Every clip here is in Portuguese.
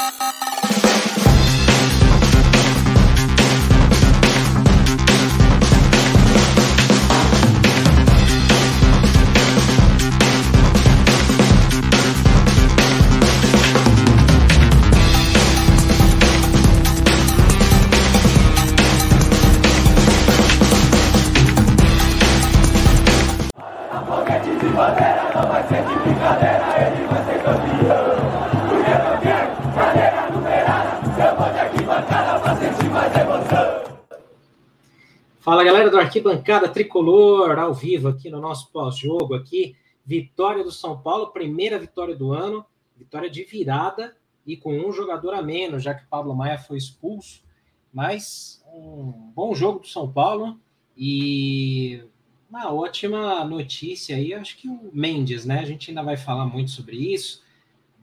Ha ha ha! Arquibancada Tricolor, ao vivo aqui no nosso pós-jogo aqui. Vitória do São Paulo, primeira vitória do ano, vitória de virada e com um jogador a menos, já que Pablo Maia foi expulso. Mas um bom jogo do São Paulo e uma ótima notícia aí, acho que o Mendes, né? A gente ainda vai falar muito sobre isso.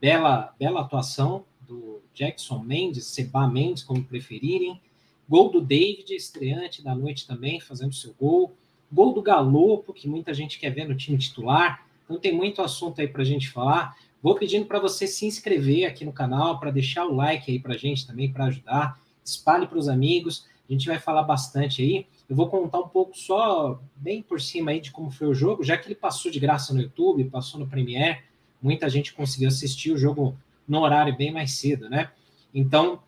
Bela, bela atuação do Jackson Mendes, Seba Mendes, como preferirem. Gol do David, estreante da noite também, fazendo seu gol. Gol do Galopo, que muita gente quer ver no time titular. Então tem muito assunto aí para a gente falar. Vou pedindo para você se inscrever aqui no canal, para deixar o like aí para a gente também, para ajudar. Espalhe para os amigos. A gente vai falar bastante aí. Eu vou contar um pouco só, bem por cima aí, de como foi o jogo, já que ele passou de graça no YouTube, passou no Premiere. Muita gente conseguiu assistir o jogo no horário bem mais cedo, né? Então,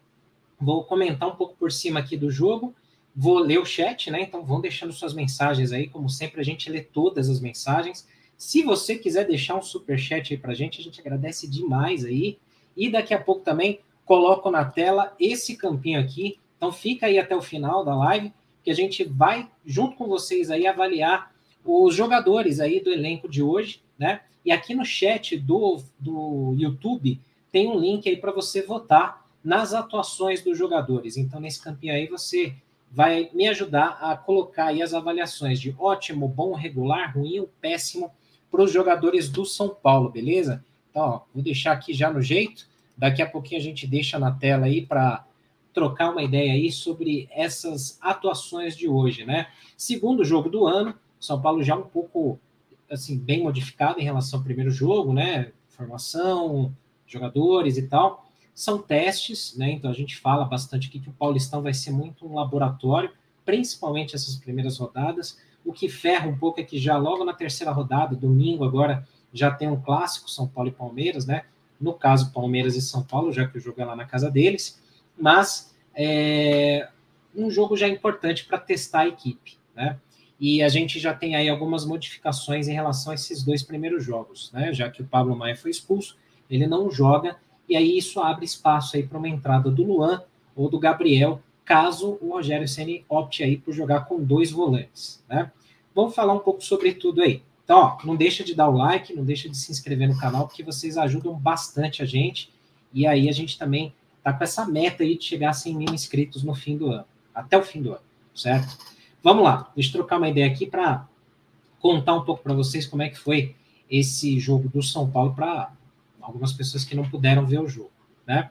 Vou comentar um pouco por cima aqui do jogo. Vou ler o chat, né? Então vão deixando suas mensagens aí. Como sempre, a gente lê todas as mensagens. Se você quiser deixar um super chat aí para a gente, a gente agradece demais aí. E daqui a pouco também coloco na tela esse campinho aqui. Então fica aí até o final da live, que a gente vai, junto com vocês aí, avaliar os jogadores aí do elenco de hoje, né? E aqui no chat do, do YouTube tem um link aí para você votar nas atuações dos jogadores. Então, nesse campinho aí, você vai me ajudar a colocar aí as avaliações de ótimo, bom, regular, ruim ou péssimo para os jogadores do São Paulo, beleza? Então, ó, vou deixar aqui já no jeito. Daqui a pouquinho a gente deixa na tela aí para trocar uma ideia aí sobre essas atuações de hoje, né? Segundo jogo do ano, São Paulo já um pouco assim bem modificado em relação ao primeiro jogo, né? Formação, jogadores e tal são testes, né? Então a gente fala bastante aqui que o Paulistão vai ser muito um laboratório, principalmente essas primeiras rodadas. O que ferra um pouco é que já logo na terceira rodada, domingo agora, já tem um clássico São Paulo e Palmeiras, né? No caso, Palmeiras e São Paulo, já que o jogo é lá na casa deles, mas é um jogo já importante para testar a equipe, né? E a gente já tem aí algumas modificações em relação a esses dois primeiros jogos, né? Já que o Pablo Maia foi expulso, ele não joga e aí isso abre espaço aí para uma entrada do Luan ou do Gabriel, caso o Rogério Ceni opte aí por jogar com dois volantes, né? Vamos falar um pouco sobre tudo aí. Então, ó, não deixa de dar o like, não deixa de se inscrever no canal, porque vocês ajudam bastante a gente. E aí a gente também tá com essa meta aí de chegar a 100 mil inscritos no fim do ano, até o fim do ano, certo? Vamos lá, deixa eu trocar uma ideia aqui para contar um pouco para vocês como é que foi esse jogo do São Paulo para algumas pessoas que não puderam ver o jogo, né?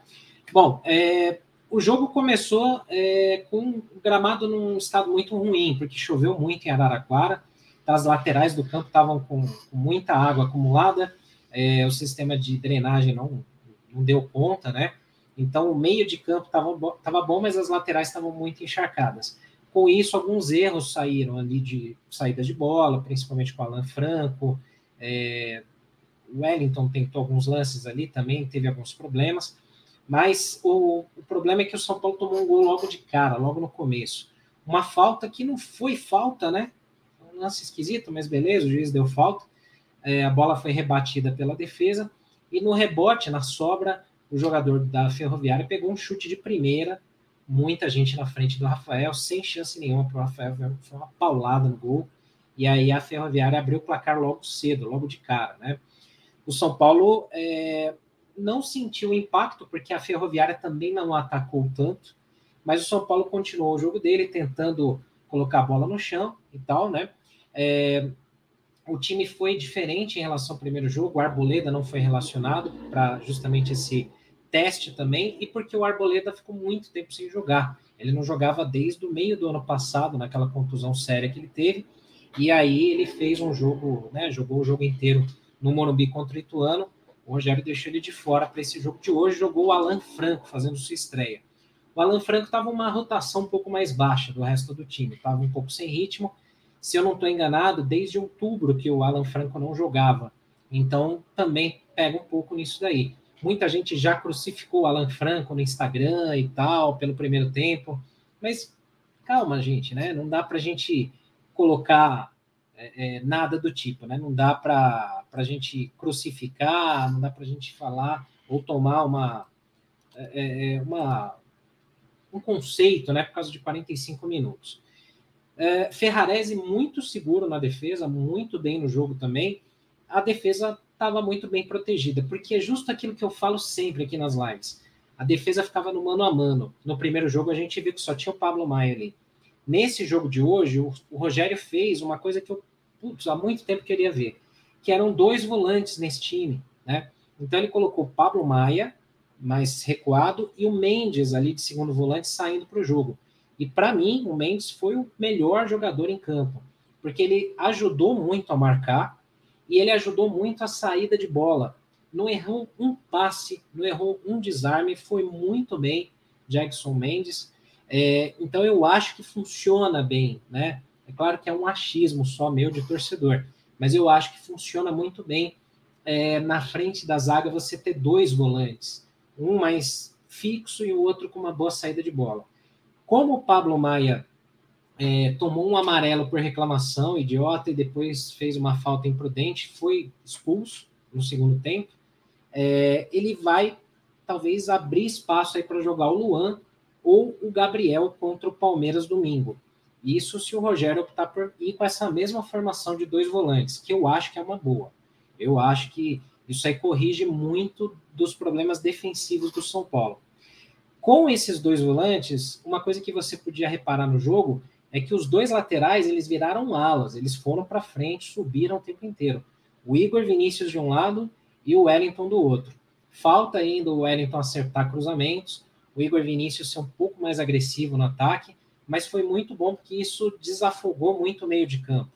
Bom, é, o jogo começou é, com o gramado num estado muito ruim, porque choveu muito em Araraquara, as laterais do campo estavam com, com, muita água acumulada, é, o sistema de drenagem não, não deu conta, né? Então o meio de campo estava bom, mas as laterais estavam muito encharcadas. Com isso, alguns erros saíram ali de saída de bola, principalmente com o Alan Franco, é, Wellington tentou alguns lances ali também, teve alguns problemas, mas o, o, problema é que o São Paulo tomou um gol logo de cara, logo no começo. Uma falta que não foi falta, né? Um lance esquisito, mas beleza, o juiz deu falta. É, a bola foi rebatida pela defesa, e no rebote, na sobra, o jogador da Ferroviária pegou um chute de primeira, muita gente na frente do Rafael, sem chance nenhuma para o Rafael, foi uma paulada no gol. E aí a Ferroviária abriu o placar logo cedo, logo de cara, né? O São Paulo é, não sentiu impacto, porque a Ferroviária também não atacou tanto, mas o São Paulo continuou o jogo dele, tentando colocar a bola no chão e tal, né? É, o time foi diferente em relação ao primeiro jogo, o Arboleda não foi relacionado para justamente esse teste também, e porque o Arboleda ficou muito tempo sem jogar. Ele não jogava desde o meio do ano passado, naquela contusão séria que ele teve, e aí ele fez um jogo, né? Jogou o jogo inteiro no Morumbi contra o Ituano. O Rogério deixou ele de fora para esse jogo de hoje, jogou o Alan Franco fazendo sua estreia. O Alan Franco estava uma rotação um pouco mais baixa do resto do time, estava um pouco sem ritmo. Se eu não estou enganado, desde outubro que o Alan Franco não jogava. Então também pega um pouco nisso daí. Muita gente já crucificou o Alan Franco no Instagram e tal, pelo primeiro tempo. Mas calma, gente, né? Não dá para a gente colocar é, é, nada do tipo, né? Não dá para a gente crucificar, não dá para a gente falar ou tomar uma, é, é, é, uma um conceito, né? Por causa de 45 minutos. É, Ferrarese muito seguro na defesa, muito bem no jogo também. A defesa estava muito bem protegida, porque é justo aquilo que eu falo sempre aqui nas lives. A defesa ficava no mano a mano. No primeiro jogo a gente viu que só tinha o Pablo Maia ali. Nesse jogo de hoje, o, o Rogério fez uma coisa que eu putz, há muito tempo queria ver, que eram dois volantes nesse time, né? Então ele colocou Pablo Maia mais recuado e o Mendes ali de segundo volante saindo para o jogo. E para mim, o Mendes foi o melhor jogador em campo, porque ele ajudou muito a marcar e ele ajudou muito a saída de bola. Não errou um passe, não errou um desarme, foi muito bem Jackson Mendes. É, então eu acho que funciona bem, né? É claro que é um achismo só meu de torcedor, mas eu acho que funciona muito bem é, na frente da zaga você ter dois volantes, um mais fixo e o outro com uma boa saída de bola. Como o Pablo Maia é, tomou um amarelo por reclamação idiota e depois fez uma falta imprudente, foi expulso no segundo tempo, é, ele vai talvez abrir espaço aí para jogar o Luan ou o Gabriel contra o Palmeiras domingo. Isso se o Rogério optar por ir com essa mesma formação de dois volantes, que eu acho que é uma boa. Eu acho que isso aí corrige muito dos problemas defensivos do São Paulo. Com esses dois volantes, uma coisa que você podia reparar no jogo é que os dois laterais eles viraram alas, eles foram para frente, subiram o tempo inteiro. O Igor Vinícius de um lado e o Wellington do outro. Falta ainda o Wellington acertar cruzamentos, o Igor Vinícius ser um pouco mais agressivo no ataque, mas foi muito bom porque isso desafogou muito o meio de campo,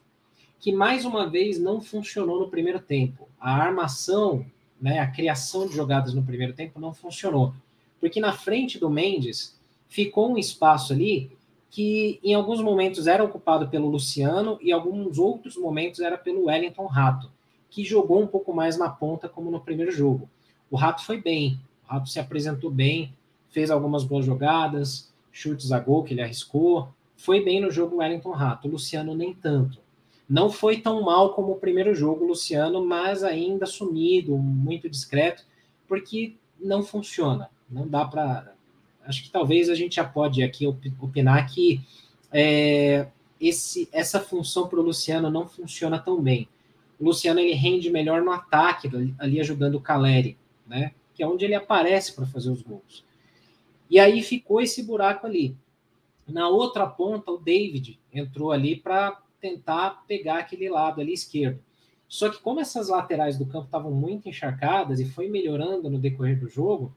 que mais uma vez não funcionou no primeiro tempo. A armação, né, a criação de jogadas no primeiro tempo não funcionou, porque na frente do Mendes ficou um espaço ali que em alguns momentos era ocupado pelo Luciano e alguns outros momentos era pelo Wellington Rato, que jogou um pouco mais na ponta como no primeiro jogo. O Rato foi bem, o Rato se apresentou bem, fez algumas boas jogadas, chutes a gol que ele arriscou. Foi bem no jogo Wellington Rato, Luciano nem tanto. Não foi tão mal como o primeiro jogo, Luciano, mas ainda sumido, muito discreto, porque não funciona. Não dá para. Acho que talvez a gente já pode aqui opinar que é, esse, essa função para o Luciano não funciona tão bem. O Luciano ele rende melhor no ataque, ali ajudando o Caleri, né? Que é onde ele aparece para fazer os gols. E aí ficou esse buraco ali. Na outra ponta, o David entrou ali para tentar pegar aquele lado ali esquerdo. Só que como essas laterais do campo estavam muito encharcadas e foi melhorando no decorrer do jogo,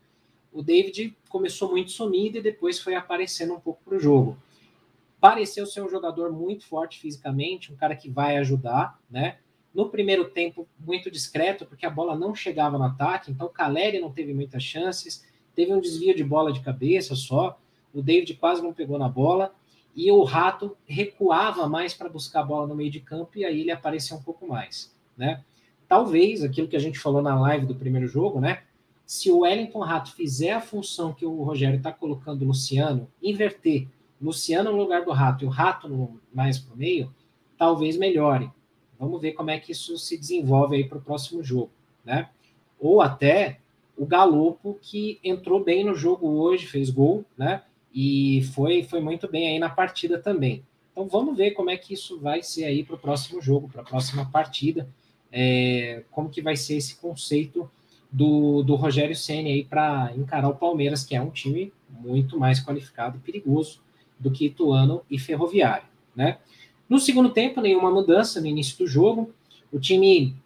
o David começou muito sumido e depois foi aparecendo um pouco para o jogo. Pareceu ser um jogador muito forte fisicamente, um cara que vai ajudar, né? No primeiro tempo, muito discreto, porque a bola não chegava no ataque, então Caleri não teve muitas chances teve um desvio de bola de cabeça só, o David quase não pegou na bola, e o Rato recuava mais para buscar a bola no meio de campo, e aí ele apareceu um pouco mais, né? Talvez, aquilo que a gente falou na live do primeiro jogo, né? Se o Wellington Rato fizer a função que o Rogério está colocando o Luciano, inverter Luciano no lugar do Rato e o Rato no, mais para o meio, talvez melhore. Vamos ver como é que isso se desenvolve aí para o próximo jogo, né? Ou até o Galopo, que entrou bem no jogo hoje, fez gol, né? E foi, foi muito bem aí na partida também. Então vamos ver como é que isso vai ser aí para o próximo jogo, para a próxima partida. É, como que vai ser esse conceito do, do Rogério Senna aí para encarar o Palmeiras, que é um time muito mais qualificado e perigoso do que Ituano e Ferroviário, né? No segundo tempo, nenhuma mudança no início do jogo. O time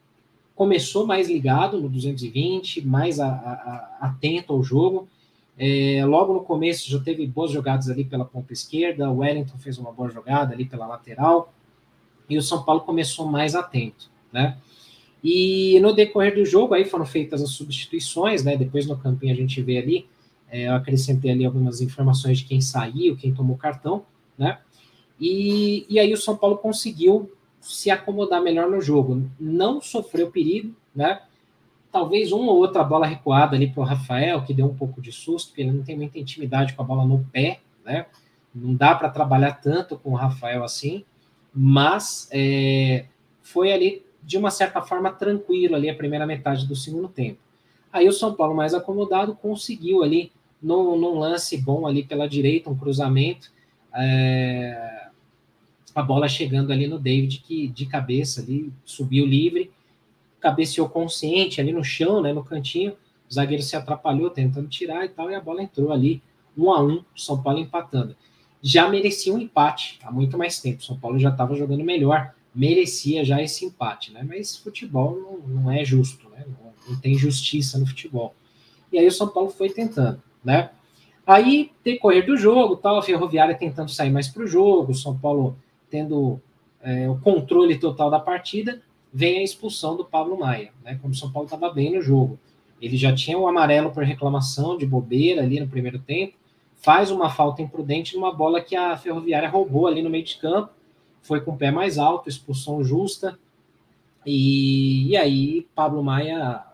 começou mais ligado no 220, mais a, a, a, atento ao jogo. É, logo no começo já teve boas jogadas ali pela ponta esquerda, o Wellington fez uma boa jogada ali pela lateral, e o São Paulo começou mais atento, né? E no decorrer do jogo, aí foram feitas as substituições, né? Depois no campinho a gente vê ali, é, eu acrescentei ali algumas informações de quem saiu, quem tomou cartão, né? E, e aí o São Paulo conseguiu se acomodar melhor no jogo. Não sofreu perigo, né? Talvez uma ou outra bola recuada ali para o Rafael, que deu um pouco de susto, porque ele não tem muita intimidade com a bola no pé, né? Não dá para trabalhar tanto com o Rafael assim, mas é, foi ali de uma certa forma tranquilo ali a primeira metade do segundo tempo. Aí o São Paulo mais acomodado conseguiu ali num, num lance bom ali pela direita, um cruzamento, é, a bola chegando ali no David que de cabeça ali subiu livre, cabeceou consciente ali no chão, né, no cantinho, o zagueiro se atrapalhou tentando tirar e tal e a bola entrou ali um a um, São Paulo empatando. Já merecia um empate há muito mais tempo. São Paulo já estava jogando melhor merecia já esse empate, né? Mas futebol não, não é justo, né? Não, não, tem justiça no futebol. E aí o São Paulo foi tentando, né? Aí, decorrer do jogo, tal, a Ferroviária tentando sair mais para o jogo, São Paulo tendo é, o controle total da partida, vem a expulsão do Pablo Maia, né? Como o São Paulo estava bem no jogo. Ele já tinha o amarelo por reclamação de bobeira ali no primeiro tempo, faz uma falta imprudente numa bola que a Ferroviária roubou ali no meio de campo, foi com o pé mais alto, expulsão justa. E, e aí, Pablo Maia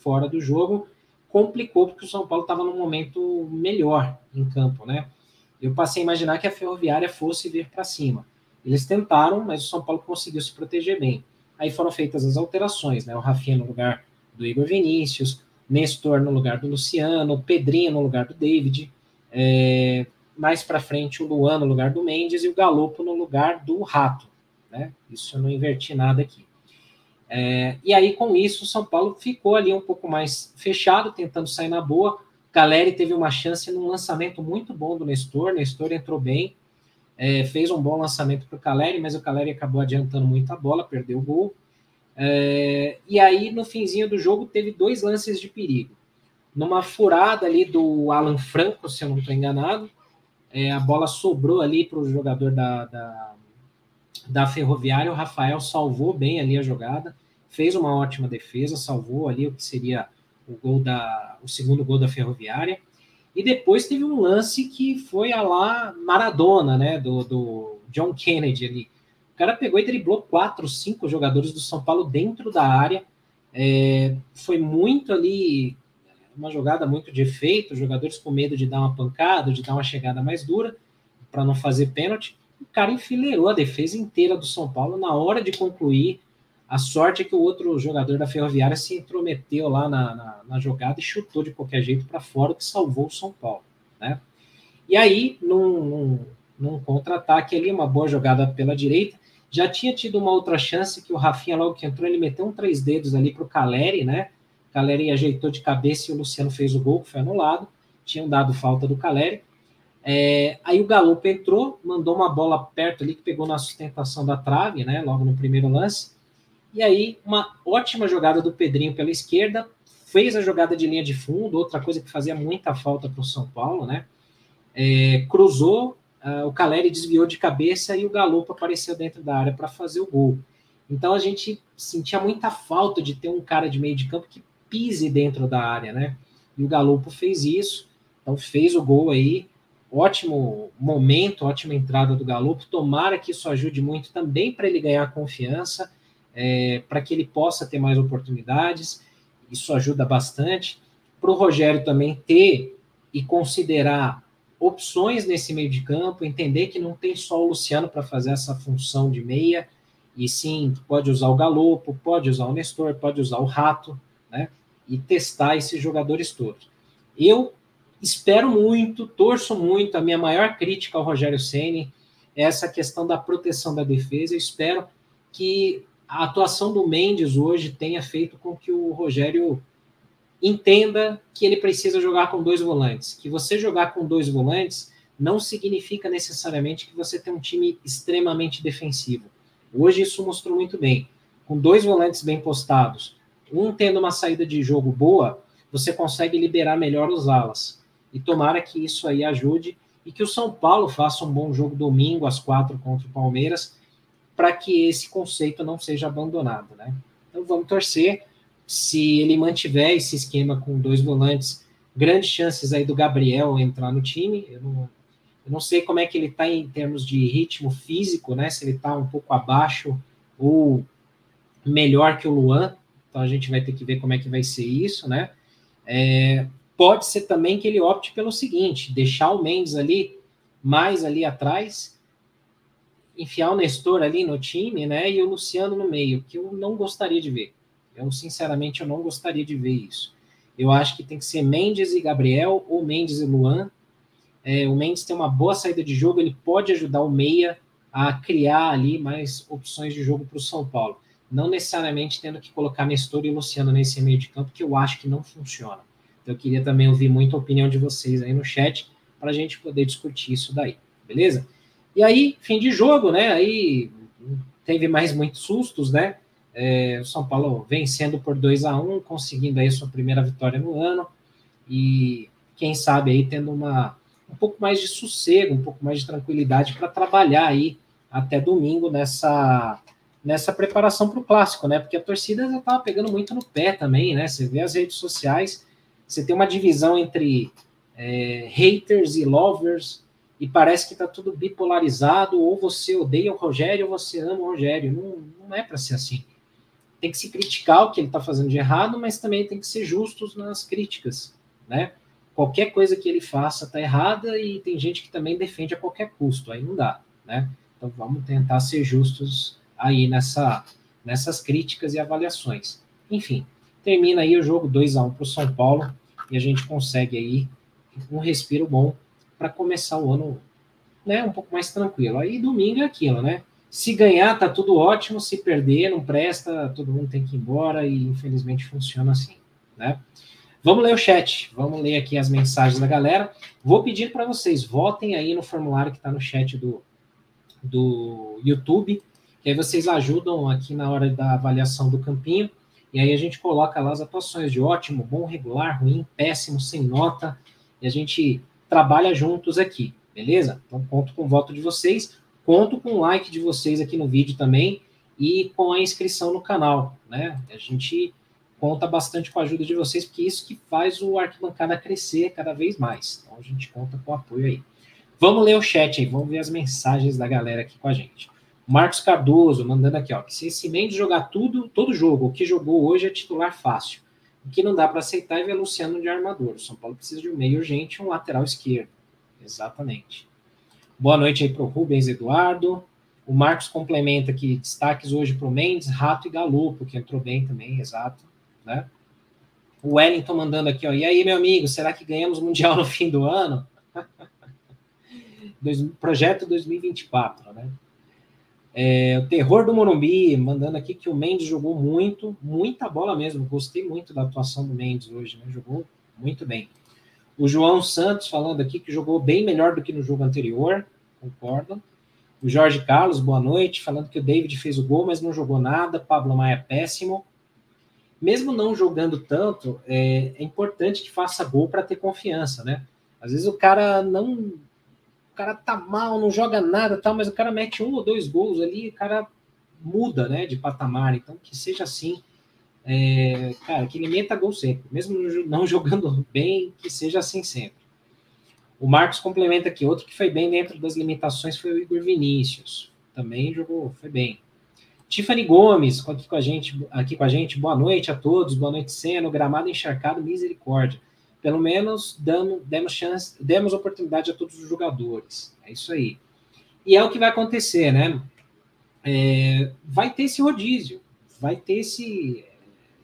fora do jogo complicou porque o São Paulo estava num momento melhor em campo, né? Eu passei a imaginar que a Ferroviária fosse vir para cima. Eles tentaram, mas o São Paulo conseguiu se proteger bem. Aí foram feitas as alterações, né? O Rafinha no lugar do Igor Vinícius, Nestor no lugar do Luciano, Pedrinho no lugar do David, é, mais para frente o Luan no lugar do Mendes e o Galopo no lugar do Rato. Né? Isso eu não inverti nada aqui. É, e aí, com isso, o São Paulo ficou ali um pouco mais fechado, tentando sair na boa. Caleri teve uma chance num lançamento muito bom do Nestor. Nestor entrou bem, é, fez um bom lançamento para o Caleri, mas o Caleri acabou adiantando muito a bola, perdeu o gol. É, e aí, no finzinho do jogo, teve dois lances de perigo. Numa furada ali do Alan Franco, se eu não estou enganado, é, a bola sobrou ali para o jogador da, da, da Ferroviária, o Rafael salvou bem ali a jogada, fez uma ótima defesa, salvou ali o que seria o gol da o segundo gol da Ferroviária. E depois teve um lance que foi a lá Maradona, né, do, do John Kennedy ali. O cara pegou e driblou quatro, cinco jogadores do São Paulo dentro da área. É, foi muito ali uma jogada muito de efeito, jogadores com medo de dar uma pancada, de dar uma chegada mais dura, para não fazer pênalti. O cara enfileirou a defesa inteira do São Paulo na hora de concluir. A sorte é que o outro jogador da Ferroviária se intrometeu lá na, na, na jogada e chutou de qualquer jeito para fora, que salvou o São Paulo. Né? E aí, num, num, num contra-ataque ali, uma boa jogada pela direita, já tinha tido uma outra chance que o Rafinha, logo que entrou, ele meteu um três dedos ali para o Caleri, né? Caleri ajeitou de cabeça e o Luciano fez o gol, que foi anulado. Tinham dado falta do Caleri. É, aí o Galo entrou, mandou uma bola perto ali que pegou na sustentação da trave, né? Logo no primeiro lance. E aí, uma ótima jogada do Pedrinho pela esquerda, fez a jogada de linha de fundo, outra coisa que fazia muita falta para o São Paulo, né? É, cruzou, uh, o Caleri desviou de cabeça e o Galopo apareceu dentro da área para fazer o gol. Então a gente sentia muita falta de ter um cara de meio de campo que pise dentro da área, né? E o Galopo fez isso, então fez o gol aí, ótimo momento, ótima entrada do Galopo. Tomara que isso ajude muito também para ele ganhar confiança, é, para que ele possa ter mais oportunidades. Isso ajuda bastante. Para o Rogério também ter e considerar opções nesse meio de campo, entender que não tem só o Luciano para fazer essa função de meia, e sim, pode usar o Galopo, pode usar o Nestor, pode usar o Rato, né? e testar esses jogadores todos. Eu espero muito, torço muito, a minha maior crítica ao Rogério Ceni é essa questão da proteção da defesa. Eu espero que a atuação do Mendes hoje tenha feito com que o Rogério entenda que ele precisa jogar com dois volantes. Que você jogar com dois volantes não significa necessariamente que você tem um time extremamente defensivo. Hoje isso mostrou muito bem. Com dois volantes bem postados, um tendo uma saída de jogo boa, você consegue liberar melhor os alas. E tomara que isso aí ajude e que o São Paulo faça um bom jogo domingo às quatro contra o Palmeiras, para que esse conceito não seja abandonado, né? Então vamos torcer. Se ele mantiver esse esquema com dois volantes, grandes chances aí do Gabriel entrar no time. Eu não, eu não sei como é que ele está em termos de ritmo físico, né? Se ele está um pouco abaixo ou melhor que o Luan. Então a gente vai ter que ver como é que vai ser isso, né? É, pode ser também que ele opte pelo seguinte: deixar o Mendes ali mais ali atrás, enfiar o Nestor ali no time, né? E o Luciano no meio, que eu não gostaria de ver. Eu, sinceramente, eu não gostaria de ver isso. Eu acho que tem que ser Mendes e Gabriel, ou Mendes e Luan. É, o Mendes tem uma boa saída de jogo, ele pode ajudar o Meia a criar ali mais opções de jogo para o São Paulo. Não necessariamente tendo que colocar Nestor e Luciano nesse meio de campo, que eu acho que não funciona. Então, eu queria também ouvir muita opinião de vocês aí no chat, para a gente poder discutir isso daí, beleza? E aí, fim de jogo, né? Aí teve mais muitos sustos, né? É, o São Paulo vencendo por 2 a 1 conseguindo aí sua primeira vitória no ano, e quem sabe aí tendo uma, um pouco mais de sossego, um pouco mais de tranquilidade para trabalhar aí até domingo nessa, nessa preparação para o clássico, né? Porque a torcida já estava pegando muito no pé também, né? Você vê as redes sociais, você tem uma divisão entre é, haters e lovers, e parece que está tudo bipolarizado, ou você odeia o Rogério ou você ama o Rogério. Não, não é para ser assim. Tem que se criticar o que ele está fazendo de errado, mas também tem que ser justos nas críticas, né? Qualquer coisa que ele faça está errada e tem gente que também defende a qualquer custo, aí não dá, né? Então vamos tentar ser justos aí nessa, nessas críticas e avaliações. Enfim, termina aí o jogo 2 a 1 para o São Paulo e a gente consegue aí um respiro bom para começar o ano né, um pouco mais tranquilo. Aí domingo é aquilo, né? Se ganhar, tá tudo ótimo, se perder, não presta, todo mundo tem que ir embora e infelizmente funciona assim, né? Vamos ler o chat, vamos ler aqui as mensagens da galera. Vou pedir para vocês, votem aí no formulário que está no chat do, do YouTube, que aí vocês ajudam aqui na hora da avaliação do campinho. E aí a gente coloca lá as atuações de ótimo, bom, regular, ruim, péssimo, sem nota. E a gente trabalha juntos aqui, beleza? Então conto com o voto de vocês, conto com o like de vocês aqui no vídeo também e com a inscrição no canal, né? A gente conta bastante com a ajuda de vocês, porque isso que faz o Arquibancada crescer cada vez mais. Então a gente conta com o apoio aí. Vamos ler o chat aí, vamos ver as mensagens da galera aqui com a gente. Marcos Cardoso mandando aqui, ó, que se esse Mendes jogar tudo, todo jogo, o que jogou hoje é titular fácil. O que não dá para aceitar é ver Luciano de armador. O São Paulo precisa de um meio urgente, um lateral esquerdo. Exatamente. Boa noite aí para o Rubens Eduardo. O Marcos complementa aqui destaques hoje para o Mendes, Rato e Galopo, que entrou bem também, exato. Né? O Wellington mandando aqui, ó. E aí, meu amigo, será que ganhamos o Mundial no fim do ano? Projeto 2024, né? É, o Terror do Morumbi, mandando aqui que o Mendes jogou muito, muita bola mesmo. Gostei muito da atuação do Mendes hoje, né? Jogou muito bem. O João Santos falando aqui que jogou bem melhor do que no jogo anterior, concordo. O Jorge Carlos, boa noite, falando que o David fez o gol, mas não jogou nada. Pablo Maia, péssimo. Mesmo não jogando tanto, é, é importante que faça gol para ter confiança, né? Às vezes o cara não cara tá mal, não joga nada, tal, mas o cara mete um ou dois gols ali, o cara muda, né, de patamar. Então, que seja assim, é, cara, que ele meta gol sempre, mesmo não jogando bem, que seja assim sempre. O Marcos complementa aqui, outro que foi bem dentro das limitações foi o Igor Vinícius, também jogou, foi bem. Tiffany Gomes, aqui com a gente, aqui com a gente, boa noite a todos, boa noite, Seno, gramado encharcado, misericórdia pelo menos damos, demos chance, demos oportunidade a todos os jogadores. É isso aí. E é o que vai acontecer, né? É, vai ter esse rodízio, vai ter esse,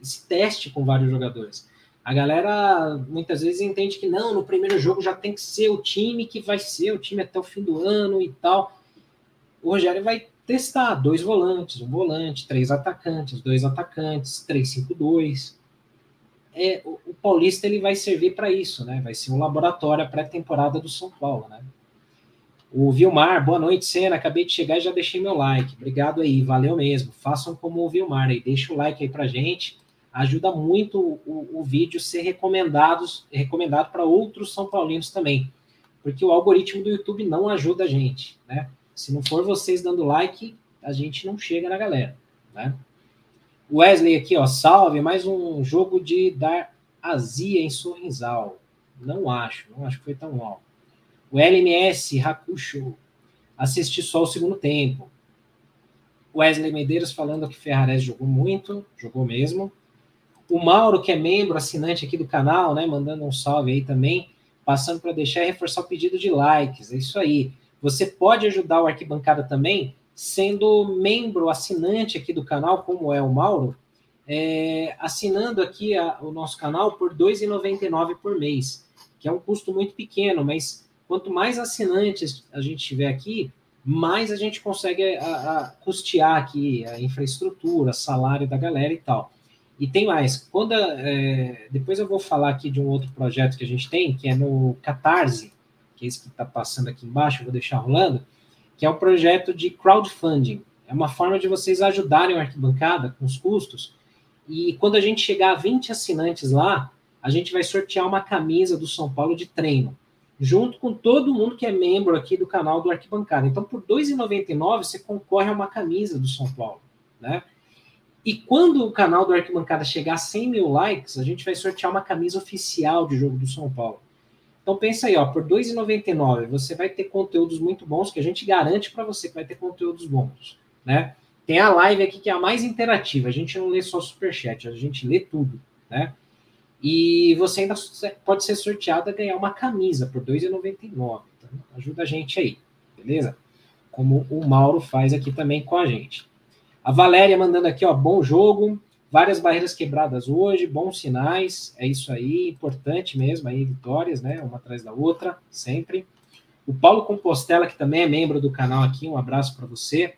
esse teste com vários jogadores. A galera muitas vezes entende que não, no primeiro jogo já tem que ser o time que vai ser o time até o fim do ano e tal. O Rogério vai testar dois volantes, um volante, três atacantes, dois atacantes, três cinco dois é, Paulista ele vai servir para isso, né? Vai ser um laboratório pré-temporada do São Paulo, né? O Vilmar, boa noite, Senna. Acabei de chegar e já deixei meu like. Obrigado aí, valeu mesmo. Façam como o Vilmar aí, deixa o like aí pra gente. Ajuda muito o, o vídeo ser recomendado, recomendado para outros São Paulinos também. Porque o algoritmo do YouTube não ajuda a gente, né? Se não for vocês dando like, a gente não chega na galera, né? Wesley aqui, ó, salve, mais um jogo de dar azia em Sorrisal. Não acho, não acho que foi tão alto. O LMS Hakusho, assisti só o segundo tempo. Wesley Medeiros falando que Ferrares jogou muito, jogou mesmo. O Mauro, que é membro, assinante aqui do canal, né, mandando um salve aí também, passando para deixar e reforçar o pedido de likes. É isso aí. Você pode ajudar o Arquibancada também sendo membro, assinante aqui do canal, como é o Mauro, é, assinando aqui a, o nosso canal por R$ 2,99 por mês, que é um custo muito pequeno, mas quanto mais assinantes a gente tiver aqui, mais a gente consegue a, a custear aqui a infraestrutura, salário da galera e tal. E tem mais. Quando é, depois eu vou falar aqui de um outro projeto que a gente tem, que é no Catarse, que é esse que está passando aqui embaixo, vou deixar rolando que é o um projeto de crowdfunding. É uma forma de vocês ajudarem a arquibancada com os custos. E quando a gente chegar a 20 assinantes lá, a gente vai sortear uma camisa do São Paulo de treino, junto com todo mundo que é membro aqui do canal do Arquibancada. Então, por R$ 2,99, você concorre a uma camisa do São Paulo, né? E quando o canal do Arquibancada chegar a 100 mil likes, a gente vai sortear uma camisa oficial de jogo do São Paulo. Então pensa aí, ó, por R$ 2,99 você vai ter conteúdos muito bons que a gente garante para você que vai ter conteúdos bons, né? Tem a live aqui que é a mais interativa. A gente não lê só superchat, a gente lê tudo, né? E você ainda pode ser sorteado a ganhar uma camisa por R$ 2,99. Então, ajuda a gente aí, beleza? Como o Mauro faz aqui também com a gente. A Valéria mandando aqui, ó, bom jogo. Várias barreiras quebradas hoje, bons sinais, é isso aí, importante mesmo, aí vitórias, né, uma atrás da outra, sempre. O Paulo Compostela, que também é membro do canal aqui, um abraço para você.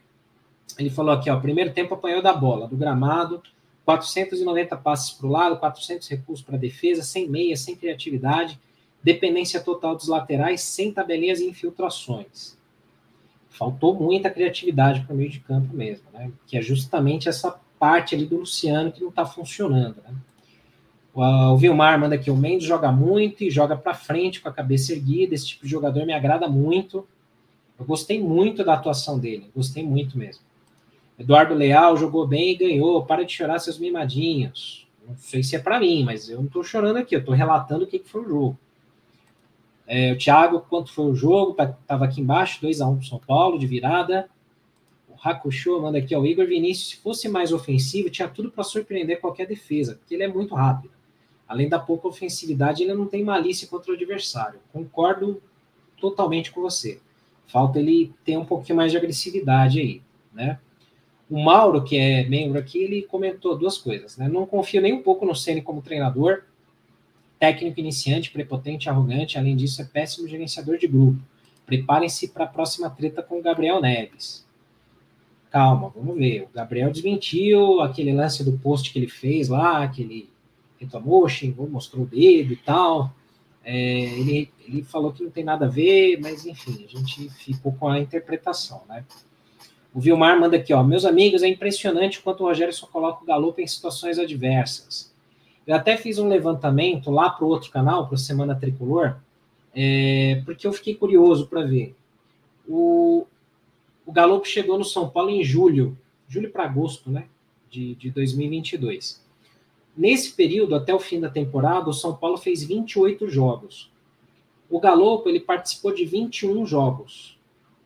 Ele falou aqui, ó, primeiro tempo apanhou da bola, do gramado, 490 passes para o lado, 400 recursos para defesa, sem meia, sem criatividade, dependência total dos laterais, sem tabelinhas e infiltrações. Faltou muita criatividade para o meio de campo mesmo, né? Que é justamente essa parte ali do Luciano que não está funcionando. Né? O Vilmar manda aqui: o Mendes joga muito e joga para frente com a cabeça erguida. Esse tipo de jogador me agrada muito. Eu gostei muito da atuação dele, gostei muito mesmo. Eduardo Leal jogou bem e ganhou. Para de chorar, seus mimadinhos. Não sei se é para mim, mas eu não estou chorando aqui, eu estou relatando o que, que foi o jogo. É, o Thiago, quanto foi o jogo? Tá, aqui embaixo, 2 a 1 um para São Paulo, de virada. Hakusho manda aqui, ó, o Igor Vinícius, se fosse mais ofensivo, tinha tudo para surpreender qualquer defesa, porque ele é muito rápido. Além da pouca ofensividade, ele não tem malícia contra o adversário. Concordo totalmente com você. Falta ele ter um pouquinho mais de agressividade aí, né? O Mauro, que é membro aqui, ele comentou duas coisas, né? Não confio nem um pouco no Ceni como treinador, técnico iniciante, prepotente, arrogante, além disso é péssimo gerenciador de grupo. Preparem-se para a próxima treta com o Gabriel Neves calma, vamos ver. O Gabriel desmentiu aquele lance do post que ele fez lá, que ele reclamou, xingou, mostrou o dedo e tal. É, ele, ele falou que não tem nada a ver, mas enfim, a gente ficou com a interpretação, né? O Vilmar manda aqui, ó. Meus amigos, é impressionante quanto o Rogério só coloca o Galopo em situações adversas. Eu até fiz um levantamento lá para o outro canal, para a Semana Tricolor, é, porque eu fiquei curioso para ver. O, o Galo chegou no São Paulo em julho, julho para agosto, né, de, de 2022. Nesse período, até o fim da temporada, o São Paulo fez 28 jogos. O Galo ele participou de 21 jogos.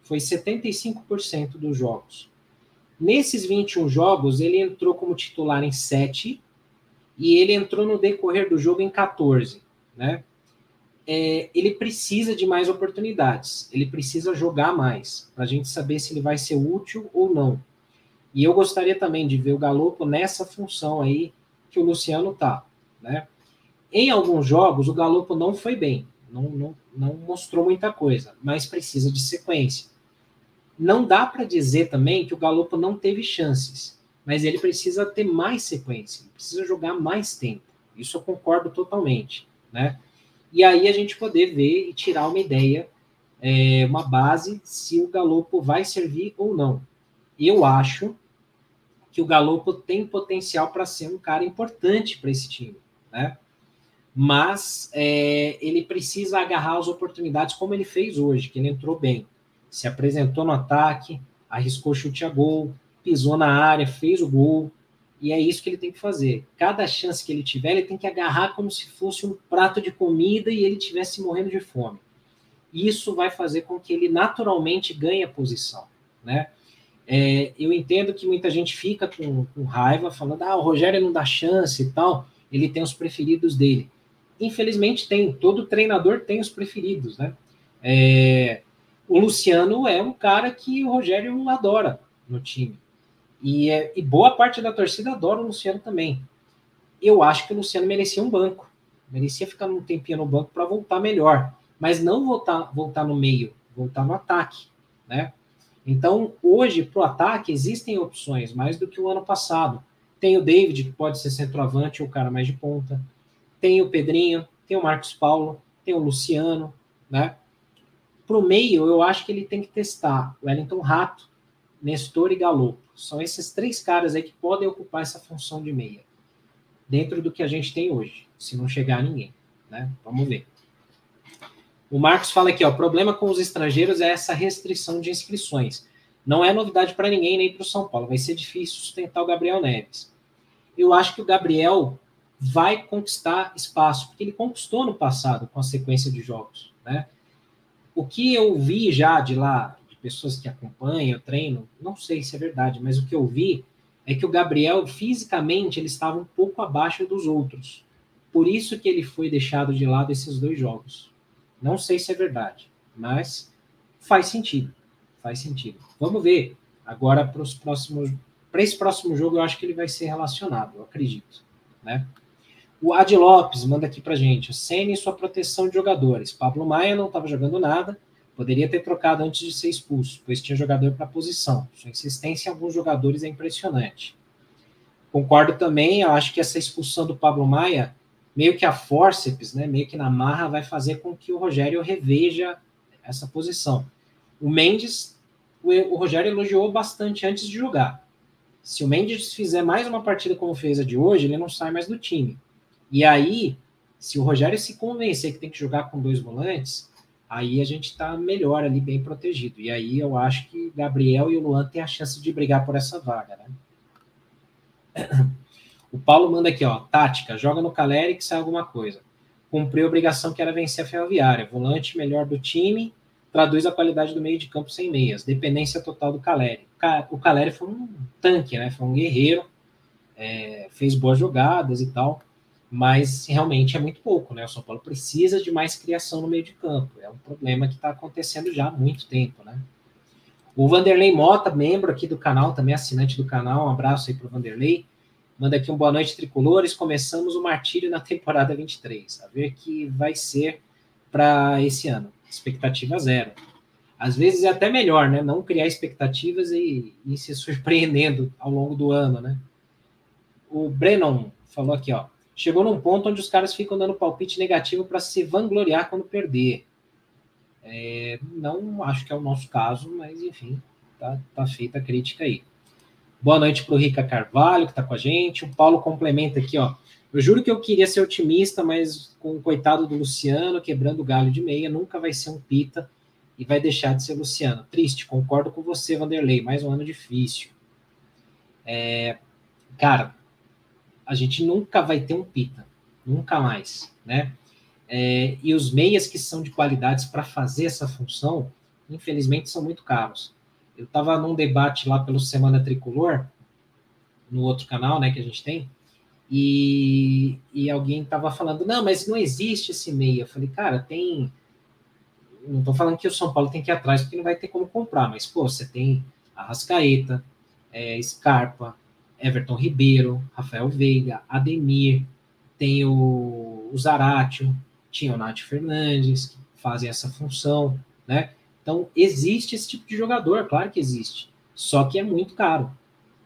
Foi 75% dos jogos. Nesses 21 jogos, ele entrou como titular em 7 e ele entrou no decorrer do jogo em 14, né? é, ele precisa de mais oportunidades, ele precisa jogar mais, para a gente saber se ele vai ser útil ou não. E eu gostaria também de ver o Galopo nessa função aí que o Luciano tá, né? Em alguns jogos, o Galopo não foi bem, não, não, não mostrou muita coisa, mas precisa de sequência. Não dá para dizer também que o Galopo não teve chances, mas ele precisa ter mais sequência, precisa jogar mais tempo. Isso eu concordo totalmente, né? e aí a gente poder ver e tirar uma ideia, é, uma base, se o Galopo vai servir ou não. Eu acho que o Galopo tem potencial para ser um cara importante para esse time, né? Mas é, ele precisa agarrar as oportunidades como ele fez hoje, que ele entrou bem, se apresentou no ataque, arriscou chute a gol, pisou na área, fez o gol E é isso que ele tem que fazer. Cada chance que ele tiver, ele tem que agarrar como se fosse um prato de comida e ele estivesse morrendo de fome. Isso vai fazer com que ele naturalmente ganhe a posição, né? É, eu entendo que muita gente fica com, com, raiva, falando, ah, o Rogério não dá chance e tal, ele tem os preferidos dele. Infelizmente tem, todo treinador tem os preferidos, né? É, o Luciano é um cara que o Rogério adora no time. E, é, e boa parte da torcida adora o Luciano também. Eu acho que o Luciano merecia um banco. Merecia ficar um tempinho no banco para voltar melhor. Mas não voltar, voltar no meio, voltar no ataque. Né? Então, hoje, para o ataque, existem opções, mais do que o ano passado. Tem o David, que pode ser centroavante ou cara mais de ponta. Tem o Pedrinho, tem o Marcos Paulo, tem o Luciano, né? Para o meio, eu acho que ele tem que testar Wellington Rato, Nestor e Galo. São esses três caras aí que podem ocupar essa função de meia, dentro do que a gente tem hoje, se não chegar ninguém, né? Vamos ver. O Marcos fala aqui, ó, o problema com os estrangeiros é essa restrição de inscrições. Não é novidade para ninguém, nem para o São Paulo. Vai ser difícil sustentar o Gabriel Neves. Eu acho que o Gabriel vai conquistar espaço, porque ele conquistou no passado com a sequência de jogos, né? O que eu vi já de lá, pessoas que acompanham, treino, não sei se é verdade, mas o que eu vi é que o Gabriel, fisicamente, ele estava um pouco abaixo dos outros. Por isso que ele foi deixado de lado esses dois jogos. Não sei se é verdade, mas faz sentido. Faz sentido. Vamos ver. Agora, para os próximos. Para esse próximo jogo, eu acho que ele vai ser relacionado, eu acredito. Né? O Adi Lopes manda aqui para gente. O Senna e sua proteção de jogadores. Pablo Maia não estava jogando nada. Poderia ter trocado antes de ser expulso, pois tinha jogador para posição. Sua insistência em alguns jogadores é impressionante. Concordo também, eu acho que essa expulsão do Pablo Maia, meio que a forceps, né, meio que na marra, vai fazer com que o Rogério reveja essa posição. O Mendes, o Rogério elogiou bastante antes de jogar. Se o Mendes fizer mais uma partida como fez a de hoje, ele não sai mais do time. E aí, se o Rogério se convencer que tem que jogar com dois volantes, aí a gente está melhor ali, bem protegido. E aí eu acho que Gabriel e o Luan têm a chance de brigar por essa vaga, né? O Paulo manda aqui, ó, tática, joga no Caleri que sai alguma coisa. Cumpriu a obrigação que era vencer a Ferroviária. Volante melhor do time, traduz a qualidade do meio de campo sem meias. Dependência total do Caleri. O Caleri foi um tanque, né? Foi um guerreiro, é, fez boas jogadas e tal mas realmente é muito pouco, né? O São Paulo precisa de mais criação no meio de campo. É um problema que está acontecendo já há muito tempo, né? O Vanderlei Mota, membro aqui do canal, também assinante do canal, um abraço aí para o Vanderlei. Manda aqui um boa noite, tricolores. Começamos o martírio na temporada 23. A ver que vai ser para esse ano. Expectativa zero. Às vezes é até melhor, né? Não criar expectativas e, e se surpreendendo ao longo do ano, né? O Brennan falou aqui, ó chegou num ponto onde os caras ficam dando palpite negativo para se vangloriar quando perder. É, não acho que é o nosso caso, mas enfim, tá, tá feita a crítica aí. Boa noite para o Rica Carvalho, que está com a gente. O Paulo complementa aqui, ó. Eu juro que eu queria ser otimista, mas com o coitado do Luciano quebrando o galho de meia, nunca vai ser um pita e vai deixar de ser Luciano. Triste, concordo com você, Vanderlei. Mais um ano difícil. É, cara, a gente nunca vai ter um pita, nunca mais, né? É, e os meias que são de qualidades para fazer essa função, infelizmente, são muito caros. Eu estava num debate lá pelo Semana Tricolor, no outro canal, né, que a gente tem, e, e alguém estava falando, não, mas não existe esse meia. Eu falei, cara, tem. Não estou falando que o São Paulo tem que ir atrás, porque não vai ter como comprar, mas, pô, você tem a Rascaeta, é, Scarpa, Everton Ribeiro, Rafael Veiga, Ademir, tem o, o Zaratio, tinha o Nath Fernandes, que fazem essa função, né? Então, existe esse tipo de jogador, claro que existe, só que é muito caro,